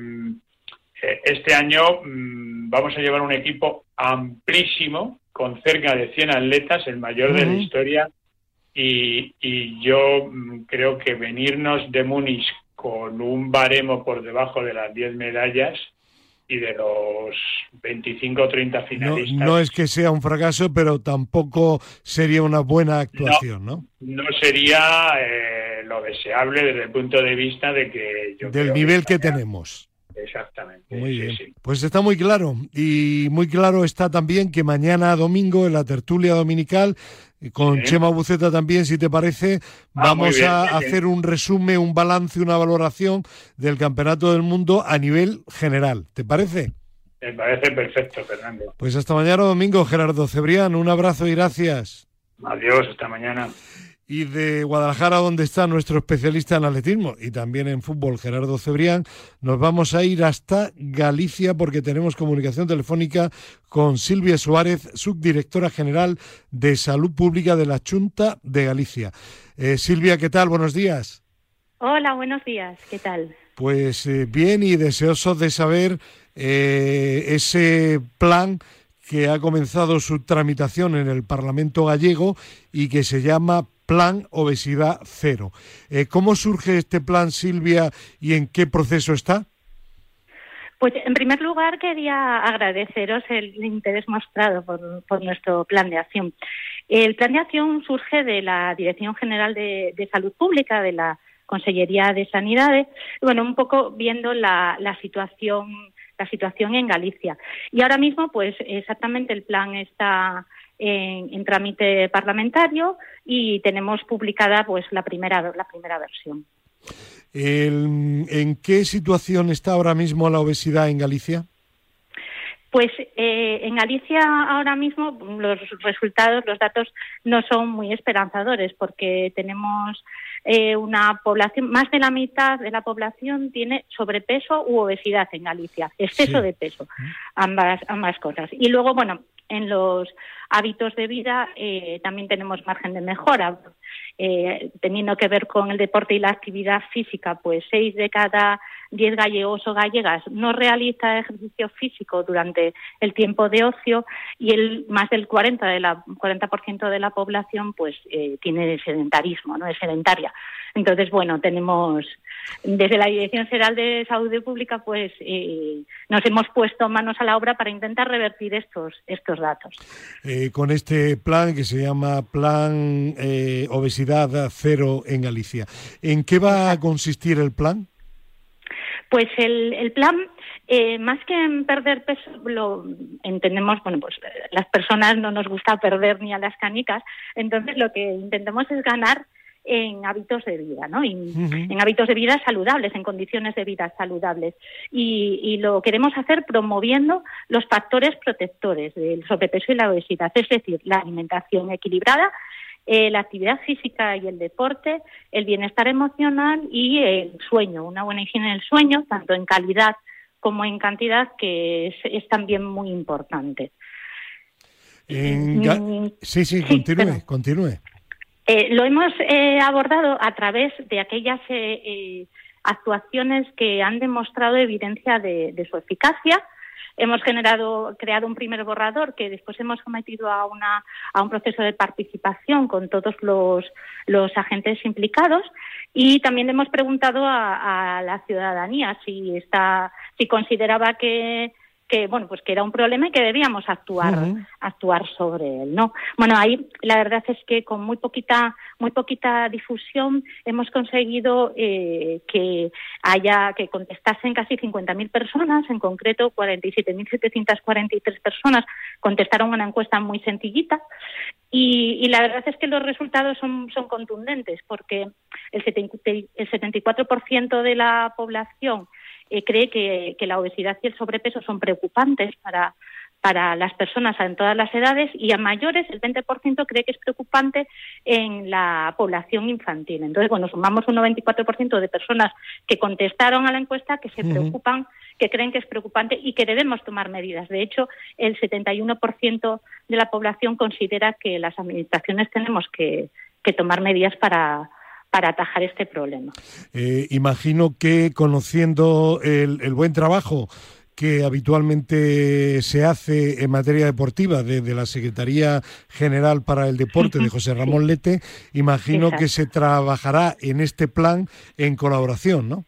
eh, este año mm, vamos a llevar un equipo amplísimo, con cerca de 100 atletas, el mayor de la historia, y, y yo mm, creo que venirnos de Múnich con un baremo por debajo de las 10 medallas y de los 25 o 30 finalistas. No, es que sea un fracaso, pero tampoco sería una buena actuación, ¿no? No, sería eh, lo deseable desde el punto de vista de que... Yo Del nivel que, tenemos. Exactamente. Muy bien. Pues está muy claro. Y muy claro está también que mañana domingo en la tertulia dominical, con Chema Buceta también, si te parece, ah, vamos a hacer un resumen, un balance, una valoración del Campeonato del Mundo a nivel general. ¿Te parece? Me parece perfecto, Fernando. Pues hasta mañana domingo, Gerardo Cebrián. Un abrazo y gracias. Adiós, hasta mañana y de Guadalajara, donde está nuestro especialista en atletismo y también en fútbol, Gerardo Cebrián, nos vamos a ir hasta Galicia porque tenemos comunicación telefónica con Silvia Suárez, subdirectora general de Salud Pública de la Junta de Galicia. Eh, Silvia, ¿qué tal? Buenos días. Hola, buenos días. ¿Qué tal? Pues eh, bien y deseoso de saber eh, ese plan que ha comenzado su tramitación en el Parlamento gallego y que se llama Plan Obesidad Cero. Eh, ¿Cómo surge este plan, Silvia, y en qué proceso está? Pues en primer lugar quería agradeceros el interés mostrado por, nuestro plan de acción. El plan de acción surge de la Dirección General de, Salud Pública, de la Consellería de Sanidades, bueno, un poco viendo la, situación la situación en Galicia. Y ahora mismo, pues exactamente el plan está en, trámite parlamentario y tenemos publicada pues la primera la primera versión. ¿En qué situación está ahora mismo la obesidad en Galicia? Pues eh, en Galicia ahora mismo los resultados, los datos no son muy esperanzadores porque tenemos eh, una población, más de la mitad de la población tiene sobrepeso u obesidad en Galicia, exceso de peso, ambas, ambas cosas. Y luego, bueno, en los hábitos de vida eh, también tenemos margen de mejora. Eh, teniendo que ver con el deporte y la actividad física, pues seis de cada diez gallegos o gallegas no realiza ejercicio físico durante el tiempo de ocio y el más del 40 de la 40% de la población pues eh, tiene sedentarismo, no es sedentaria. Entonces, bueno, tenemos desde la Dirección General de Salud Pública, pues eh, nos hemos puesto manos a la obra para intentar revertir estos estos datos. Eh, con este plan que se llama Plan eh, Obesidad Cero en Galicia, ¿en qué va a consistir el plan? Pues el, el plan, más que en perder peso, lo entendemos, bueno, pues las personas no nos gusta perder ni a las canicas, entonces lo que intentamos es ganar en hábitos de vida, ¿no? En hábitos de vida saludables, en condiciones de vida saludables. Y, lo queremos hacer promoviendo los factores protectores del sobrepeso y la obesidad, es decir, la alimentación equilibrada, eh, la actividad física y el deporte, el bienestar emocional y el sueño, una buena higiene del sueño, tanto en calidad como en cantidad, que es, también muy importante. Mm, sí, sí, continúe, continúe. Eh, lo hemos eh, abordado a través de aquellas eh, actuaciones que han demostrado evidencia de, su eficacia. Hemos generado, creado un primer borrador que después hemos sometido a, una, a un proceso de participación con todos los, los agentes implicados y también hemos preguntado a, a la ciudadanía si, está, si consideraba que que bueno pues que era un problema y que debíamos actuar actuar sobre él no bueno ahí la verdad es que con muy poquita muy poquita difusión hemos conseguido eh, que haya que contestasen casi 50.000 personas en concreto 47.743 personas contestaron una encuesta muy sencillita y, y, la verdad es que los resultados son, son contundentes porque el, el 74% de la población eh, cree que, la obesidad y el sobrepeso son preocupantes para, para las personas en todas las edades y a mayores el 20% cree que es preocupante en la población infantil. Entonces, bueno, sumamos un 94% de personas que contestaron a la encuesta que se preocupan, que creen que es preocupante y que debemos tomar medidas. De hecho, el 71% de la población considera que las administraciones tenemos que tomar medidas para para atajar este problema. Eh, imagino que conociendo el, buen trabajo que habitualmente se hace en materia deportiva desde la Secretaría General para el Deporte de José Ramón Lete, imagino que se trabajará en este plan en colaboración, ¿no?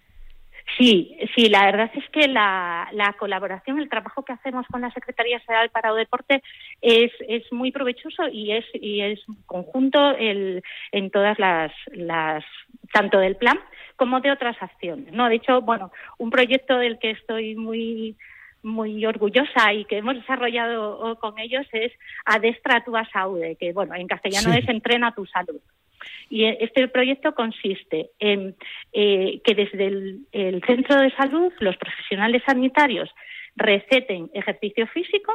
Sí, Sí, la verdad es que la, colaboración, el trabajo que hacemos con la Secretaría General para el Deporte es, es muy provechoso y es, y es conjunto el, en todas las, las, tanto del plan como de otras acciones. ¿no? De hecho, bueno, un proyecto del que estoy muy muy orgullosa y que hemos desarrollado con ellos es Adestra tu Saude, que bueno, en castellano es Entrena tu salud. Y este proyecto consiste en eh, que desde el centro de salud los profesionales sanitarios receten ejercicio físico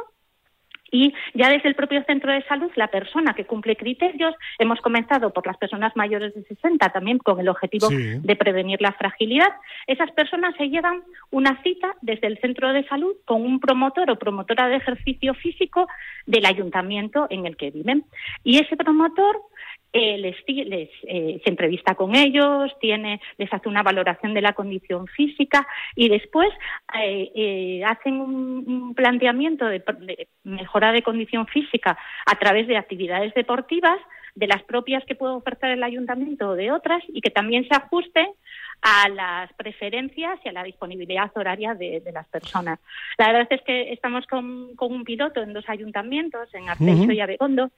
y ya desde el propio centro de salud, la persona que cumple criterios, hemos comenzado por las personas mayores de 60 también con el objetivo de prevenir la fragilidad, esas personas se llevan una cita desde el centro de salud con un promotor o promotora de ejercicio físico del ayuntamiento en el que viven. Y ese promotor eh, les, eh, se entrevista con ellos, tiene, les hace una valoración de la condición física y después eh, hacen un, planteamiento de, mejora de condición física a través de actividades deportivas, de las propias que puede ofertar el ayuntamiento o de otras y que también se ajusten a las preferencias y a la disponibilidad horaria de, las personas. La verdad es que estamos con, un piloto en dos ayuntamientos, en Arteixo y Abegondo,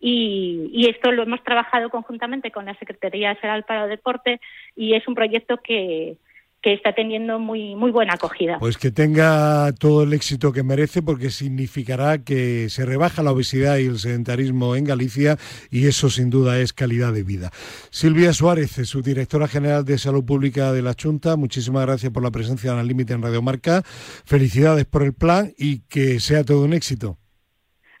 y, esto lo hemos trabajado conjuntamente con la Secretaría General para el Deporte y es un proyecto que, está teniendo muy, muy buena acogida. Pues que tenga todo el éxito que merece porque significará que se rebaja la obesidad y el sedentarismo en Galicia y eso sin duda es calidad de vida. Silvia Suárez, su directora general de Salud Pública de la Junta, muchísimas gracias por la presencia en el límite en Radio Marca. Felicidades por el plan y que sea todo un éxito.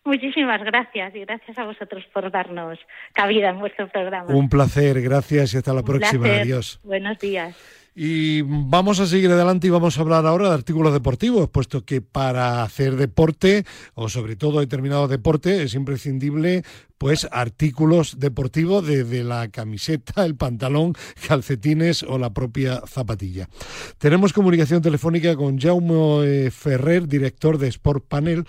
Muchísimas gracias y gracias a vosotros por darnos cabida en vuestro programa. Un placer, gracias y hasta la próxima. Adiós. Buenos días. Y vamos a seguir adelante y vamos a hablar ahora de artículos deportivos, puesto que para hacer deporte, o sobre todo determinado deporte, es imprescindible pues artículos deportivos desde la camiseta, el pantalón, calcetines o la propia zapatilla. Tenemos comunicación telefónica con Jaume eh, Ferrer, director de Sport Panel,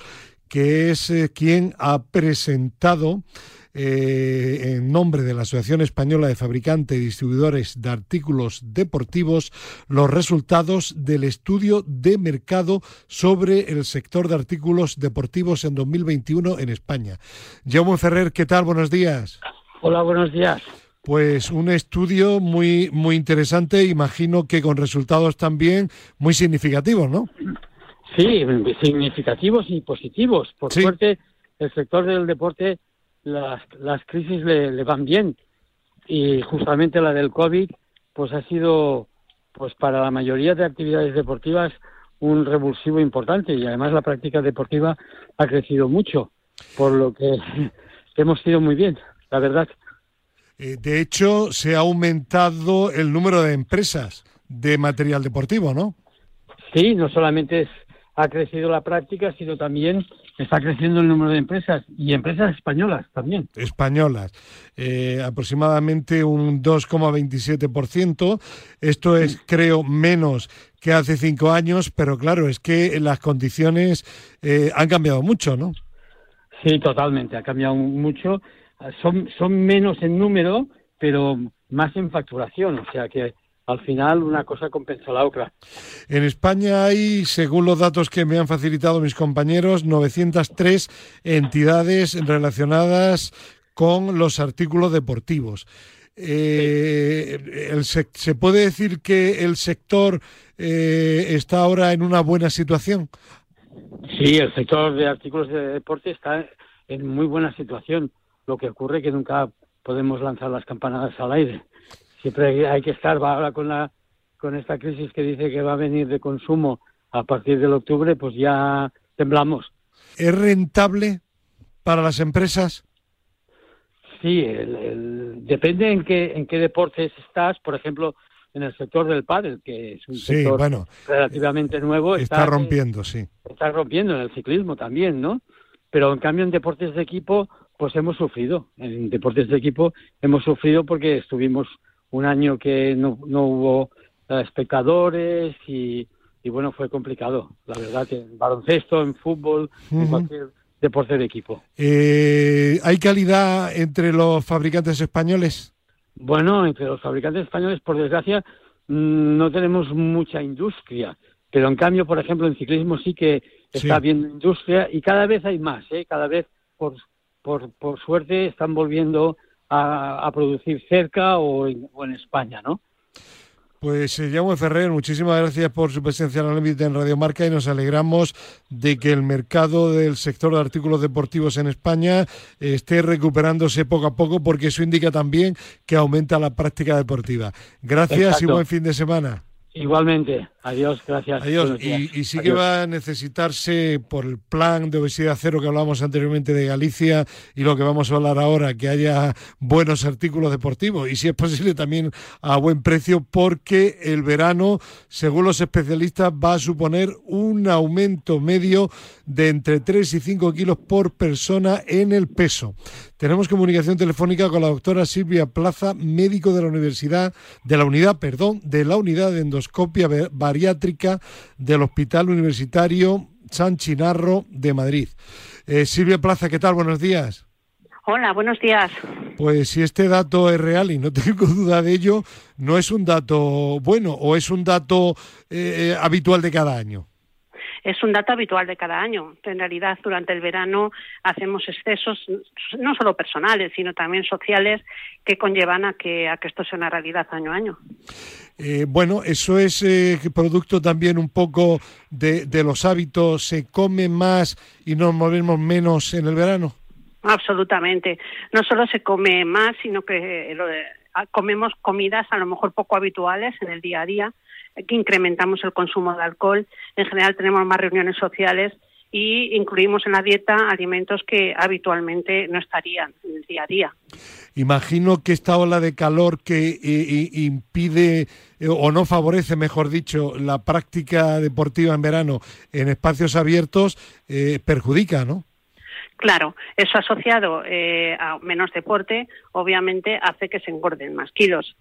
que es eh, quien ha presentado eh, en nombre de la Asociación Española de Fabricantes y Distribuidores de Artículos Deportivos los resultados del estudio de mercado sobre el sector de artículos deportivos en 2021 en España. Jaume Ferrer, ¿qué tal? Buenos días. Hola, buenos días. Pues un estudio muy, muy interesante, imagino que con resultados también muy significativos, ¿no? Sí, significativos y positivos. Por suerte, el sector del deporte, las, las crisis le, van bien. Y justamente la del COVID, pues ha sido, pues para la mayoría de actividades deportivas, un revulsivo importante. Y además la práctica deportiva ha crecido mucho, por lo que hemos sido muy bien, la verdad. Eh, de hecho, se ha aumentado el número de empresas de material deportivo, ¿no? Sí, no solamente es ha crecido la práctica, sino también está creciendo el número de empresas y empresas españolas también. Españolas, eh, aproximadamente un 2,27%. Esto es, creo, menos que hace cinco años, pero claro, es que las condiciones eh, han cambiado mucho, ¿no? Sí, totalmente, ha cambiado mucho. Son, son menos en número, pero más en facturación, o sea que al final una cosa compensa la otra. En España hay, según los datos que me han facilitado mis compañeros, 903 entidades relacionadas con los artículos deportivos. Eh, se, puede decir que el sector eh, está ahora en una buena situación? Sí, el sector de artículos de deporte está en muy buena situación. Lo que ocurre es que nunca podemos lanzar las campanadas al aire siempre hay que estar ahora con la con esta crisis que dice que va a venir de consumo a partir del octubre, pues ya temblamos. ¿Es rentable para las empresas? Sí, el, depende en qué en qué deportes estás. Por ejemplo, en el sector del pádel, que es un sector relativamente nuevo. Está, rompiendo, sí. Está rompiendo en el ciclismo también, ¿no? Pero en cambio en deportes de equipo, pues hemos sufrido. En deportes de equipo hemos sufrido porque estuvimos un año que no, no hubo eh, espectadores y, bueno, fue complicado, la verdad, en baloncesto, en fútbol, en cualquier deporte de equipo. Eh, ¿Hay calidad entre los fabricantes españoles? Bueno, entre los fabricantes españoles, por desgracia, mm, no tenemos mucha industria, pero en cambio, por ejemplo, en ciclismo sí que está habiendo industria y cada vez hay más, ¿eh? cada vez por, por, por suerte están volviendo a, producir cerca o en, o en España, ¿no? Pues eh, Jaume Ferrer, muchísimas gracias por su presencia en el en Radio Marca y nos alegramos de que el mercado del sector de artículos deportivos en España esté recuperándose poco a poco porque eso indica también que aumenta la práctica deportiva. Gracias y buen fin de semana. Igualmente. Adiós, gracias. Adiós. Y, sí que va a necesitarse, por el plan de obesidad cero que hablábamos anteriormente de Galicia y lo que vamos a hablar ahora, que haya buenos artículos deportivos y si es posible también a buen precio, porque el verano, según los especialistas, va a suponer un aumento medio de entre 3 y 5 kilos por persona en el peso. Tenemos comunicación telefónica con la doctora Silvia Plaza, médico de la Universidad, de la unidad, perdón, de la unidad de endoscopia bariátrica del Hospital Universitario San Chinarro de Madrid. Eh, Silvia Plaza, ¿qué tal? Buenos días. Hola, buenos días. Pues si este dato es real y no tengo duda de ello, ¿no es un dato bueno o es un dato eh, habitual de cada año? es un dato habitual de cada año. En realidad, durante el verano hacemos excesos no solo personales, sino también sociales que conllevan a que, a que esto sea una realidad año a año. Eh, bueno, eso es eh, producto también un poco de, de los hábitos. ¿Se come más y nos movemos menos en el verano? Absolutamente. No solo se come más, sino que comemos comidas a lo mejor poco habituales en el día a día que incrementamos el consumo de alcohol. En general tenemos más reuniones sociales y incluimos en la dieta alimentos que habitualmente no estarían en el día a día. Imagino que esta ola de calor que eh, eh, impide eh, o no favorece, mejor dicho, la práctica deportiva en verano en espacios abiertos perjudica, ¿no? Claro, eso asociado a menos deporte, obviamente hace que se engorden más kilos.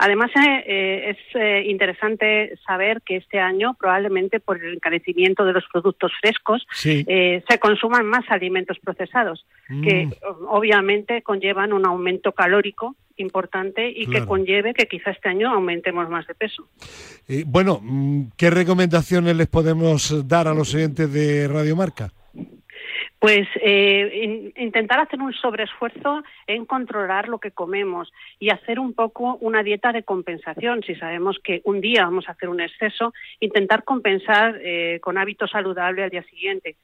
Además, eh, eh, es eh, interesante saber que este año, probablemente por el encarecimiento de los productos frescos, se consuman más alimentos procesados, que mm. obviamente conllevan un aumento calórico importante y que conlleve que quizá este año aumentemos más de peso. bueno, mm, ¿qué recomendaciones les podemos dar a los oyentes de Radio Marca? Pues eh, intentar hacer un sobreesfuerzo en controlar lo que comemos y hacer un poco una dieta de compensación. Si sabemos que un día vamos a hacer un exceso, intentar compensar eh, con hábitos saludables al día siguiente.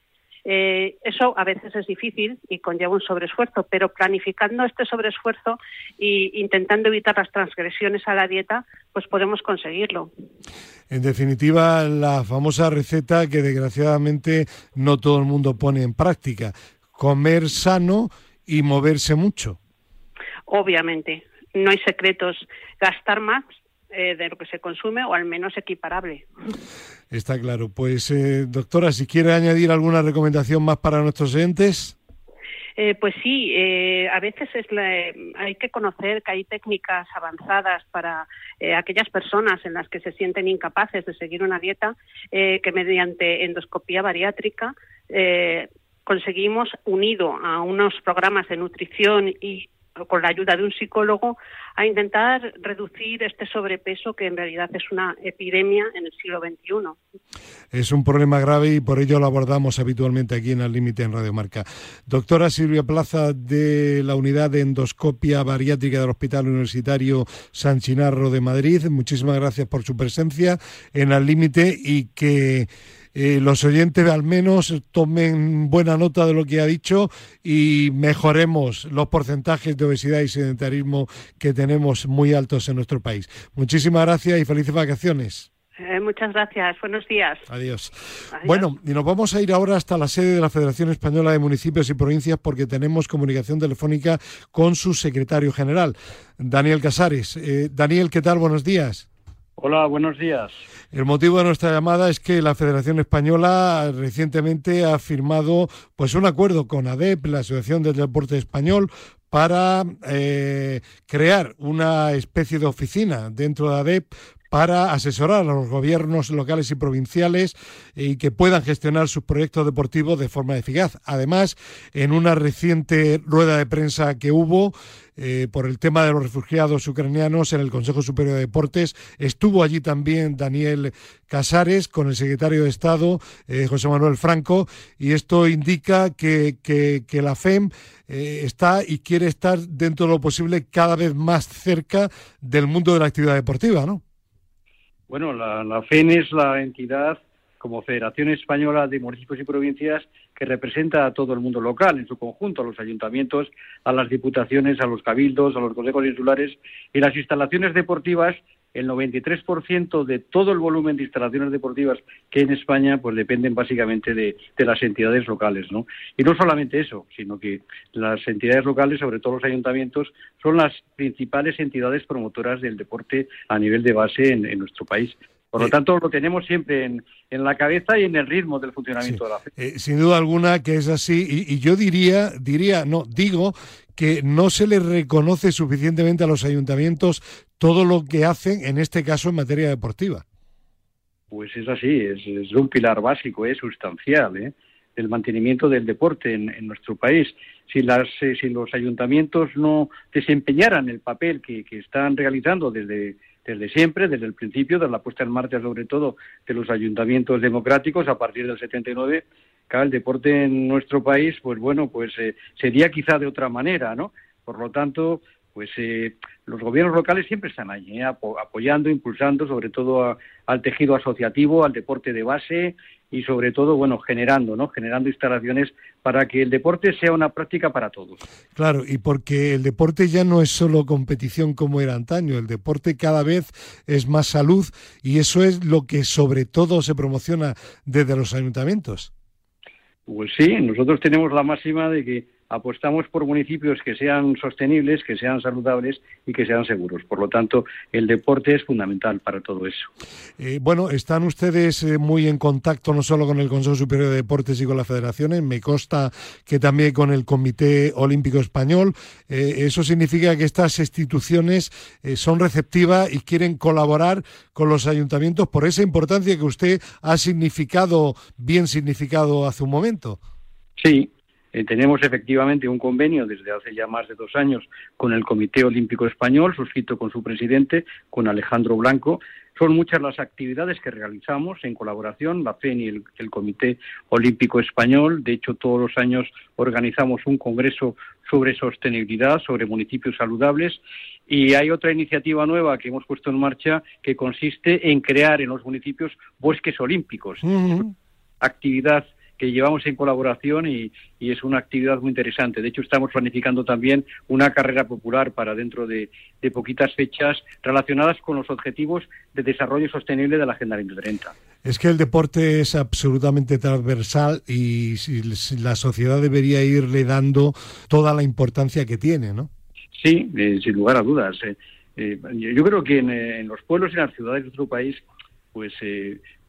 Eh, eso a veces es difícil y conlleva un sobreesfuerzo, pero planificando este sobreesfuerzo e intentando evitar las transgresiones a la dieta, pues podemos conseguirlo. En definitiva, la famosa receta que desgraciadamente no todo el mundo pone en práctica, comer sano y moverse mucho. Obviamente, no hay secretos. Gastar más eh, de lo que se consume o al menos equiparable. Está claro. Pues, eh, doctora, si quiere añadir alguna recomendación más para nuestros oyentes. Eh, pues sí, eh, a veces es hay que conocer que hay técnicas avanzadas para aquellas personas en las que se sienten incapaces de seguir una dieta, que mediante endoscopía bariátrica conseguimos, unido a unos programas de nutrición y con la ayuda de un psicólogo, a intentar reducir este sobrepeso que en realidad es una epidemia en el siglo XXI. Es un problema grave y por ello lo abordamos habitualmente aquí en el límite en Radio Marca. Doctora Silvia Plaza de la Unidad de Endoscopia Bariátrica del Hospital Universitario San Chinarro de Madrid, muchísimas gracias por su presencia en el límite y que eh, los oyentes al menos tomen buena nota de lo que ha dicho y mejoremos los porcentajes de obesidad y sedentarismo que tenemos muy altos en nuestro país. Muchísimas gracias y felices vacaciones. Eh, muchas gracias. Buenos días. Adiós. Bueno, y nos vamos a ir ahora hasta la sede de la Federación Española de Municipios y Provincias porque tenemos comunicación telefónica con su secretario general, Daniel Casares. Eh, Daniel, ¿qué tal? Buenos días. Hola, buenos días. El motivo de nuestra llamada es que la Federación Española recientemente ha firmado pues un acuerdo con ADEP, la Asociación del Deporte Español, para eh, crear una especie de oficina dentro de ADEP para asesorar a los gobiernos locales y provinciales y que puedan gestionar sus proyectos deportivos de forma eficaz. Además, en una reciente rueda de prensa que hubo, eh, por el tema de los refugiados ucranianos en el Consejo Superior de Deportes. Estuvo allí también Daniel Casares con el secretario de Estado, eh, José Manuel Franco, y esto indica que, que, la FEM eh, está y quiere estar dentro de lo posible cada vez más cerca del mundo de la actividad deportiva, ¿no? Bueno, la, la FEM es la entidad como Federación Española de Municipios y Provincias que representa a todo el mundo local en su conjunto, a los ayuntamientos, a las diputaciones, a los cabildos, a los consejos insulares y las instalaciones deportivas. El 93% de todo el volumen de instalaciones deportivas que hay en España pues dependen básicamente de, de las entidades locales, ¿no? Y no solamente eso, sino que las entidades locales, sobre todo los ayuntamientos, son las principales entidades promotoras del deporte a nivel de base en nuestro país. Por lo tanto, lo tenemos siempre en, la cabeza y en el ritmo del funcionamiento de la fe. Eh, sin duda alguna que es así. Y, yo diría, diría, no, digo que no se le reconoce suficientemente a los ayuntamientos todo lo que hacen, en este caso en materia deportiva. Pues es así, es, un pilar básico, es sustancial, ¿eh? el mantenimiento del deporte en, nuestro país. Si, las, eh, si los ayuntamientos no desempeñaran el papel que están realizando desde desde siempre, desde el principio, de la puesta en marcha sobre todo de los ayuntamientos democráticos a partir del 79, cada el deporte en nuestro país, pues bueno, pues eh, sería quizá de otra manera, ¿no? Por lo tanto, pues eh, los gobiernos locales siempre están allí, ¿eh? apoyando, impulsando sobre todo al tejido asociativo, al deporte de base y sobre todo, bueno, generando, ¿no? Generando instalaciones para que el deporte sea una práctica para todos. Claro, y porque el deporte ya no es solo competición como era antaño, el deporte cada vez es más salud y eso es lo que sobre todo se promociona desde los ayuntamientos. Pues sí, nosotros tenemos la máxima de que apostamos por municipios que sean sostenibles, que sean saludables y que sean seguros. Por lo tanto, el deporte es fundamental para todo eso. Eh, bueno, están ustedes eh, muy en contacto no solo con el Consejo Superior de Deportes y con las federaciones, me consta que también con el Comité Olímpico Español. Eh, eso significa que estas instituciones son receptivas y quieren colaborar con los ayuntamientos por esa importancia que usted ha significado, bien significado hace un momento. Sí, eh, tenemos efectivamente un convenio desde hace ya más de dos años con el Comité Olímpico Español, suscrito con su presidente, con Alejandro Blanco. Son muchas las actividades que realizamos en colaboración, la FEN y el, Comité Olímpico Español. De hecho, todos los años organizamos un congreso sobre sostenibilidad, sobre municipios saludables. Y hay otra iniciativa nueva que hemos puesto en marcha que consiste en crear en los municipios bosques olímpicos. Actividad que llevamos en colaboración y, es una actividad muy interesante. De hecho, estamos planificando también una carrera popular para dentro de, poquitas fechas relacionadas con los objetivos de desarrollo sostenible de la Agenda 2030. Es que el deporte es absolutamente transversal y la sociedad debería irle dando toda la importancia que tiene, ¿no? Sí, eh, sin lugar a dudas. Eh. Eh, yo creo que en, los pueblos y en las ciudades de nuestro país, pues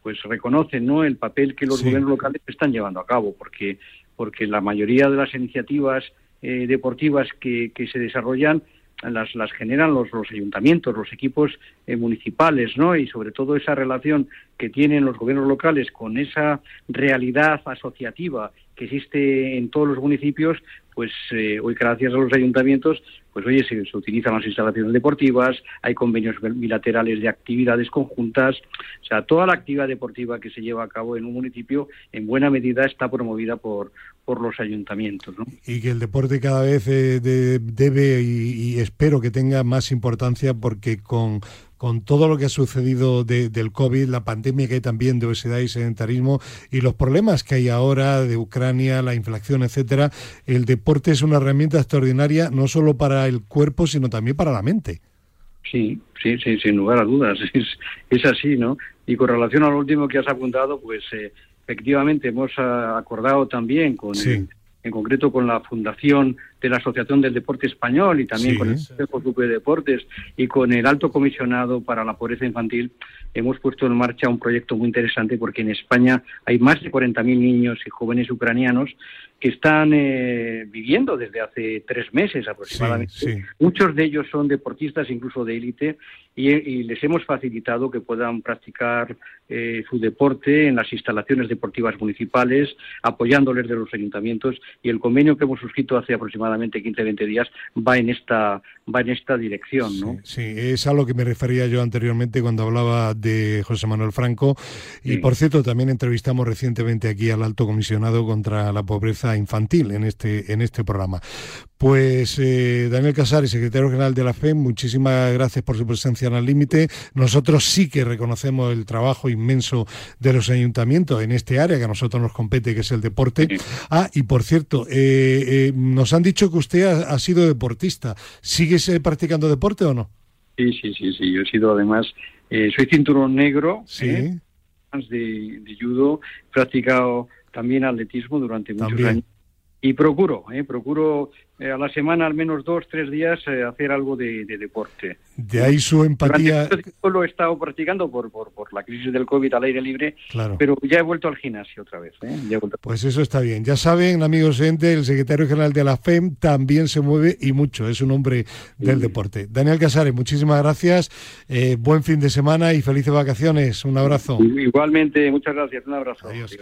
pues reconocen ¿no? el papel que los gobiernos locales están llevando a cabo, porque, porque la mayoría de las iniciativas eh, deportivas que, que se desarrollan las, las generan los, los ayuntamientos, los equipos eh, municipales, ¿no? Y sobre todo esa relación que tienen los gobiernos locales con esa realidad asociativa que existe en todos los municipios, pues eh, hoy gracias a los ayuntamientos, pues oye, se, utilizan las instalaciones deportivas, hay convenios bilaterales de actividades conjuntas, o sea, toda la actividad deportiva que se lleva a cabo en un municipio en buena medida está promovida por, por los ayuntamientos. Y que el deporte cada vez eh, debe y, espero que tenga más importancia porque con con todo lo que ha sucedido del COVID, la pandemia que hay también de obesidad y sedentarismo y los problemas que hay ahora de Ucrania, la inflación, etcétera, el deporte es una herramienta extraordinaria no solo para el cuerpo, sino también para la mente. Sí, sí, sí, sin lugar a dudas, es, es así, ¿no? Y con relación a lo último que has apuntado, pues eh, efectivamente hemos ah, acordado también con en concreto con la Fundación de la Asociación del Deporte Español y también con el Consejo Superior de Deportes y con el Alto Comisionado para la Pobreza Infantil, hemos puesto en marcha un proyecto muy interesante porque en España hay más de 40.000 niños y jóvenes ucranianos que están eh, viviendo desde hace tres meses aproximadamente. Muchos de ellos son deportistas, incluso de élite, y, les hemos facilitado que puedan practicar eh, su deporte en las instalaciones deportivas municipales, apoyándoles de los ayuntamientos, y el convenio que hemos suscrito hace aproximadamente 15-20 días va en esta va en esta dirección, ¿no? Sí, es a lo que me refería yo anteriormente cuando hablaba de José Manuel Franco, y por cierto también entrevistamos recientemente aquí al alto comisionado contra la pobreza infantil en este en este programa. Pues eh, Daniel Casares, secretario general de la FEM, muchísimas gracias por su presencia en el límite. Nosotros sí que reconocemos el trabajo inmenso de los ayuntamientos en este área que a nosotros nos compete, que es el deporte. Ah, y por cierto, eh, eh, nos han dicho que usted ha, sido deportista. ¿Sigues practicando deporte o no? Sí, sí, sí, sí. Yo he sido además, soy cinturón negro. Sí. De, de, judo, he practicado también atletismo durante muchos años y procuro, eh, procuro eh, a la semana al menos dos, tres días eh, hacer algo de, deporte. De ahí su empatía. lo he estado practicando por, por, por, la crisis del COVID al aire libre, claro. pero ya he vuelto al gimnasio otra vez. Pues eso está bien. Ya saben, amigos gente, el secretario general de la FEM también se mueve y mucho, es un hombre del deporte. Daniel Casares, muchísimas gracias, buen fin de semana y felices vacaciones. Un abrazo. Igualmente, muchas gracias, un abrazo. Adiós.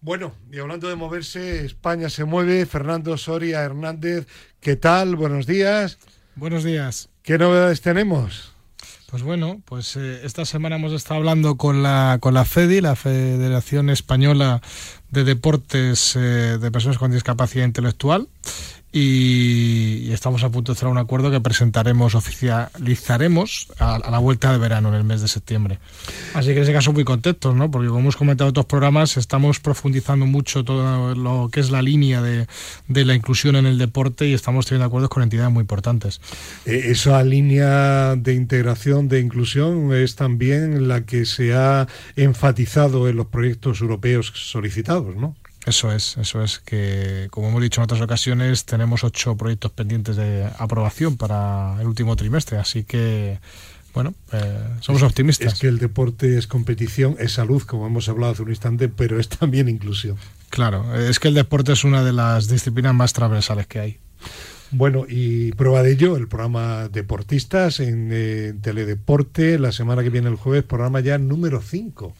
Bueno, y hablando de moverse, España se mueve. Fernando Soria Hernández, ¿qué tal? Buenos días. Buenos días. ¿Qué novedades tenemos? Pues bueno, pues eh, esta semana hemos estado hablando con la, con la FEDI, la Federación Española de Deportes eh, de Personas con Discapacidad Intelectual, y, estamos a punto de cerrar un acuerdo que presentaremos, oficializaremos a, la vuelta de verano, en el mes de septiembre. Así que en ese caso muy contentos, ¿no? Porque como hemos comentado en otros programas, estamos profundizando mucho todo lo que es la línea de, de la inclusión en el deporte y estamos teniendo acuerdos con entidades muy importantes. Eh, esa línea de integración, de inclusión, es también la que se ha enfatizado en los proyectos europeos solicitados, ¿no? Eso es, eso es que, como hemos dicho en otras ocasiones, tenemos ocho proyectos pendientes de aprobación para el último trimestre, así que, bueno, eh, somos optimistas. Es que el deporte es competición, es salud, como hemos hablado hace un instante, pero es también inclusión. Claro, es que el deporte es una de las disciplinas más transversales que hay. Bueno, y prueba de ello, el programa Deportistas en eh, Teledeporte, la semana que viene el jueves, programa ya número 5.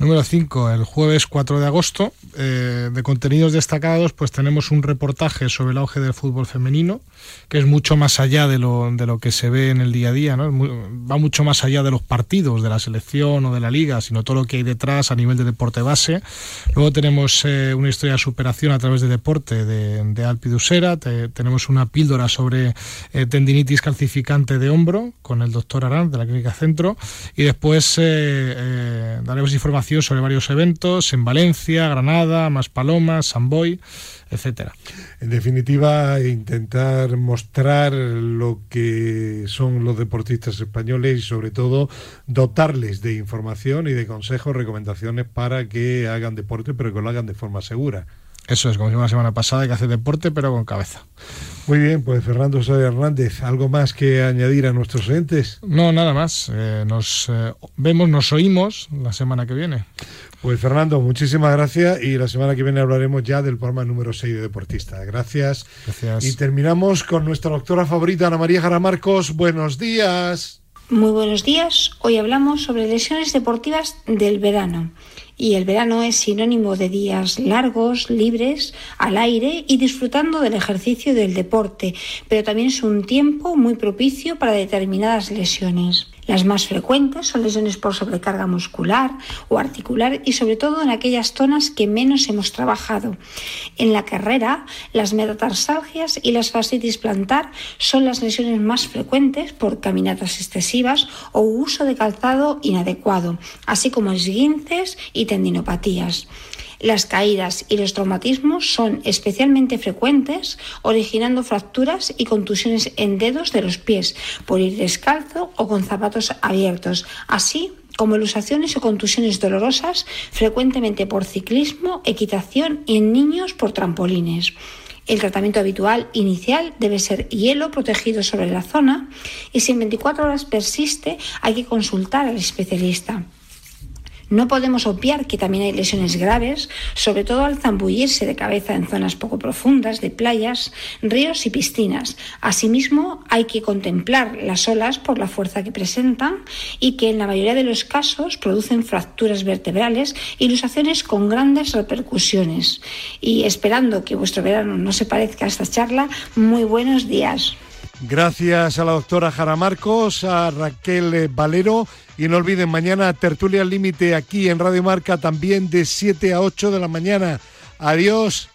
Número 5, el jueves 4 de agosto. Eh, de contenidos destacados, pues tenemos un reportaje sobre el auge del fútbol femenino, que es mucho más allá de lo, de lo que se ve en el día a día, ¿no? va mucho más allá de los partidos, de la selección o de la liga, sino todo lo que hay detrás a nivel de deporte base. Luego tenemos eh, una historia de superación a través de deporte de, de Alpi Dusera, tenemos una píldora sobre eh, tendinitis calcificante de hombro con el doctor Arán de la Clínica Centro y después daremos información sobre varios eventos en Valencia, Granada, Maspalomas, Samboy, etcétera. En definitiva, intentar mostrar lo que son los deportistas españoles y sobre todo dotarles de información y de consejos, recomendaciones para que hagan deporte, pero que lo hagan de forma segura. Eso es, como dijimos la semana pasada, que hacer deporte, pero con cabeza. Muy bien, pues Fernando Soria Hernández, ¿algo más que añadir a nuestros entes? No, nada más. Eh, nos eh, vemos, nos oímos la semana que viene. Pues Fernando, muchísimas gracias y la semana que viene hablaremos ya del programa número 6 de Deportista. Gracias. Gracias. Y terminamos con nuestra doctora favorita, Ana María Jaramarcos. Buenos días. Muy buenos días. Hoy hablamos sobre lesiones deportivas del verano y el verano es sinónimo de días largos, libres, al aire y disfrutando del ejercicio y del deporte, pero también es un tiempo muy propicio para determinadas lesiones. Las más frecuentes son lesiones por sobrecarga muscular o articular y sobre todo en aquellas zonas que menos hemos trabajado. En la carrera, las metatarsalgias y las fascitis plantar son las lesiones más frecuentes por caminatas excesivas o uso de calzado inadecuado, así como esguinces y tendinopatías. Las caídas y los traumatismos son especialmente frecuentes, originando fracturas y contusiones en dedos de los pies por ir descalzo o con zapatos abiertos, así como ilusaciones o contusiones dolorosas frecuentemente por ciclismo, equitación y en niños por trampolines. El tratamiento habitual inicial debe ser hielo protegido sobre la zona y si en 24 horas persiste hay que consultar al especialista. No podemos obviar que también hay lesiones graves, sobre todo al zambullirse de cabeza en zonas poco profundas de playas, ríos y piscinas. Asimismo, hay que contemplar las olas por la fuerza que presentan y que en la mayoría de los casos producen fracturas vertebrales y lusaciones con grandes repercusiones. Y esperando que vuestro verano no se parezca a esta charla, muy buenos días. Gracias a la doctora Jara Marcos, a Raquel Valero y no olviden mañana tertulia límite aquí en Radio Marca también de 7 a 8 de la mañana. Adiós.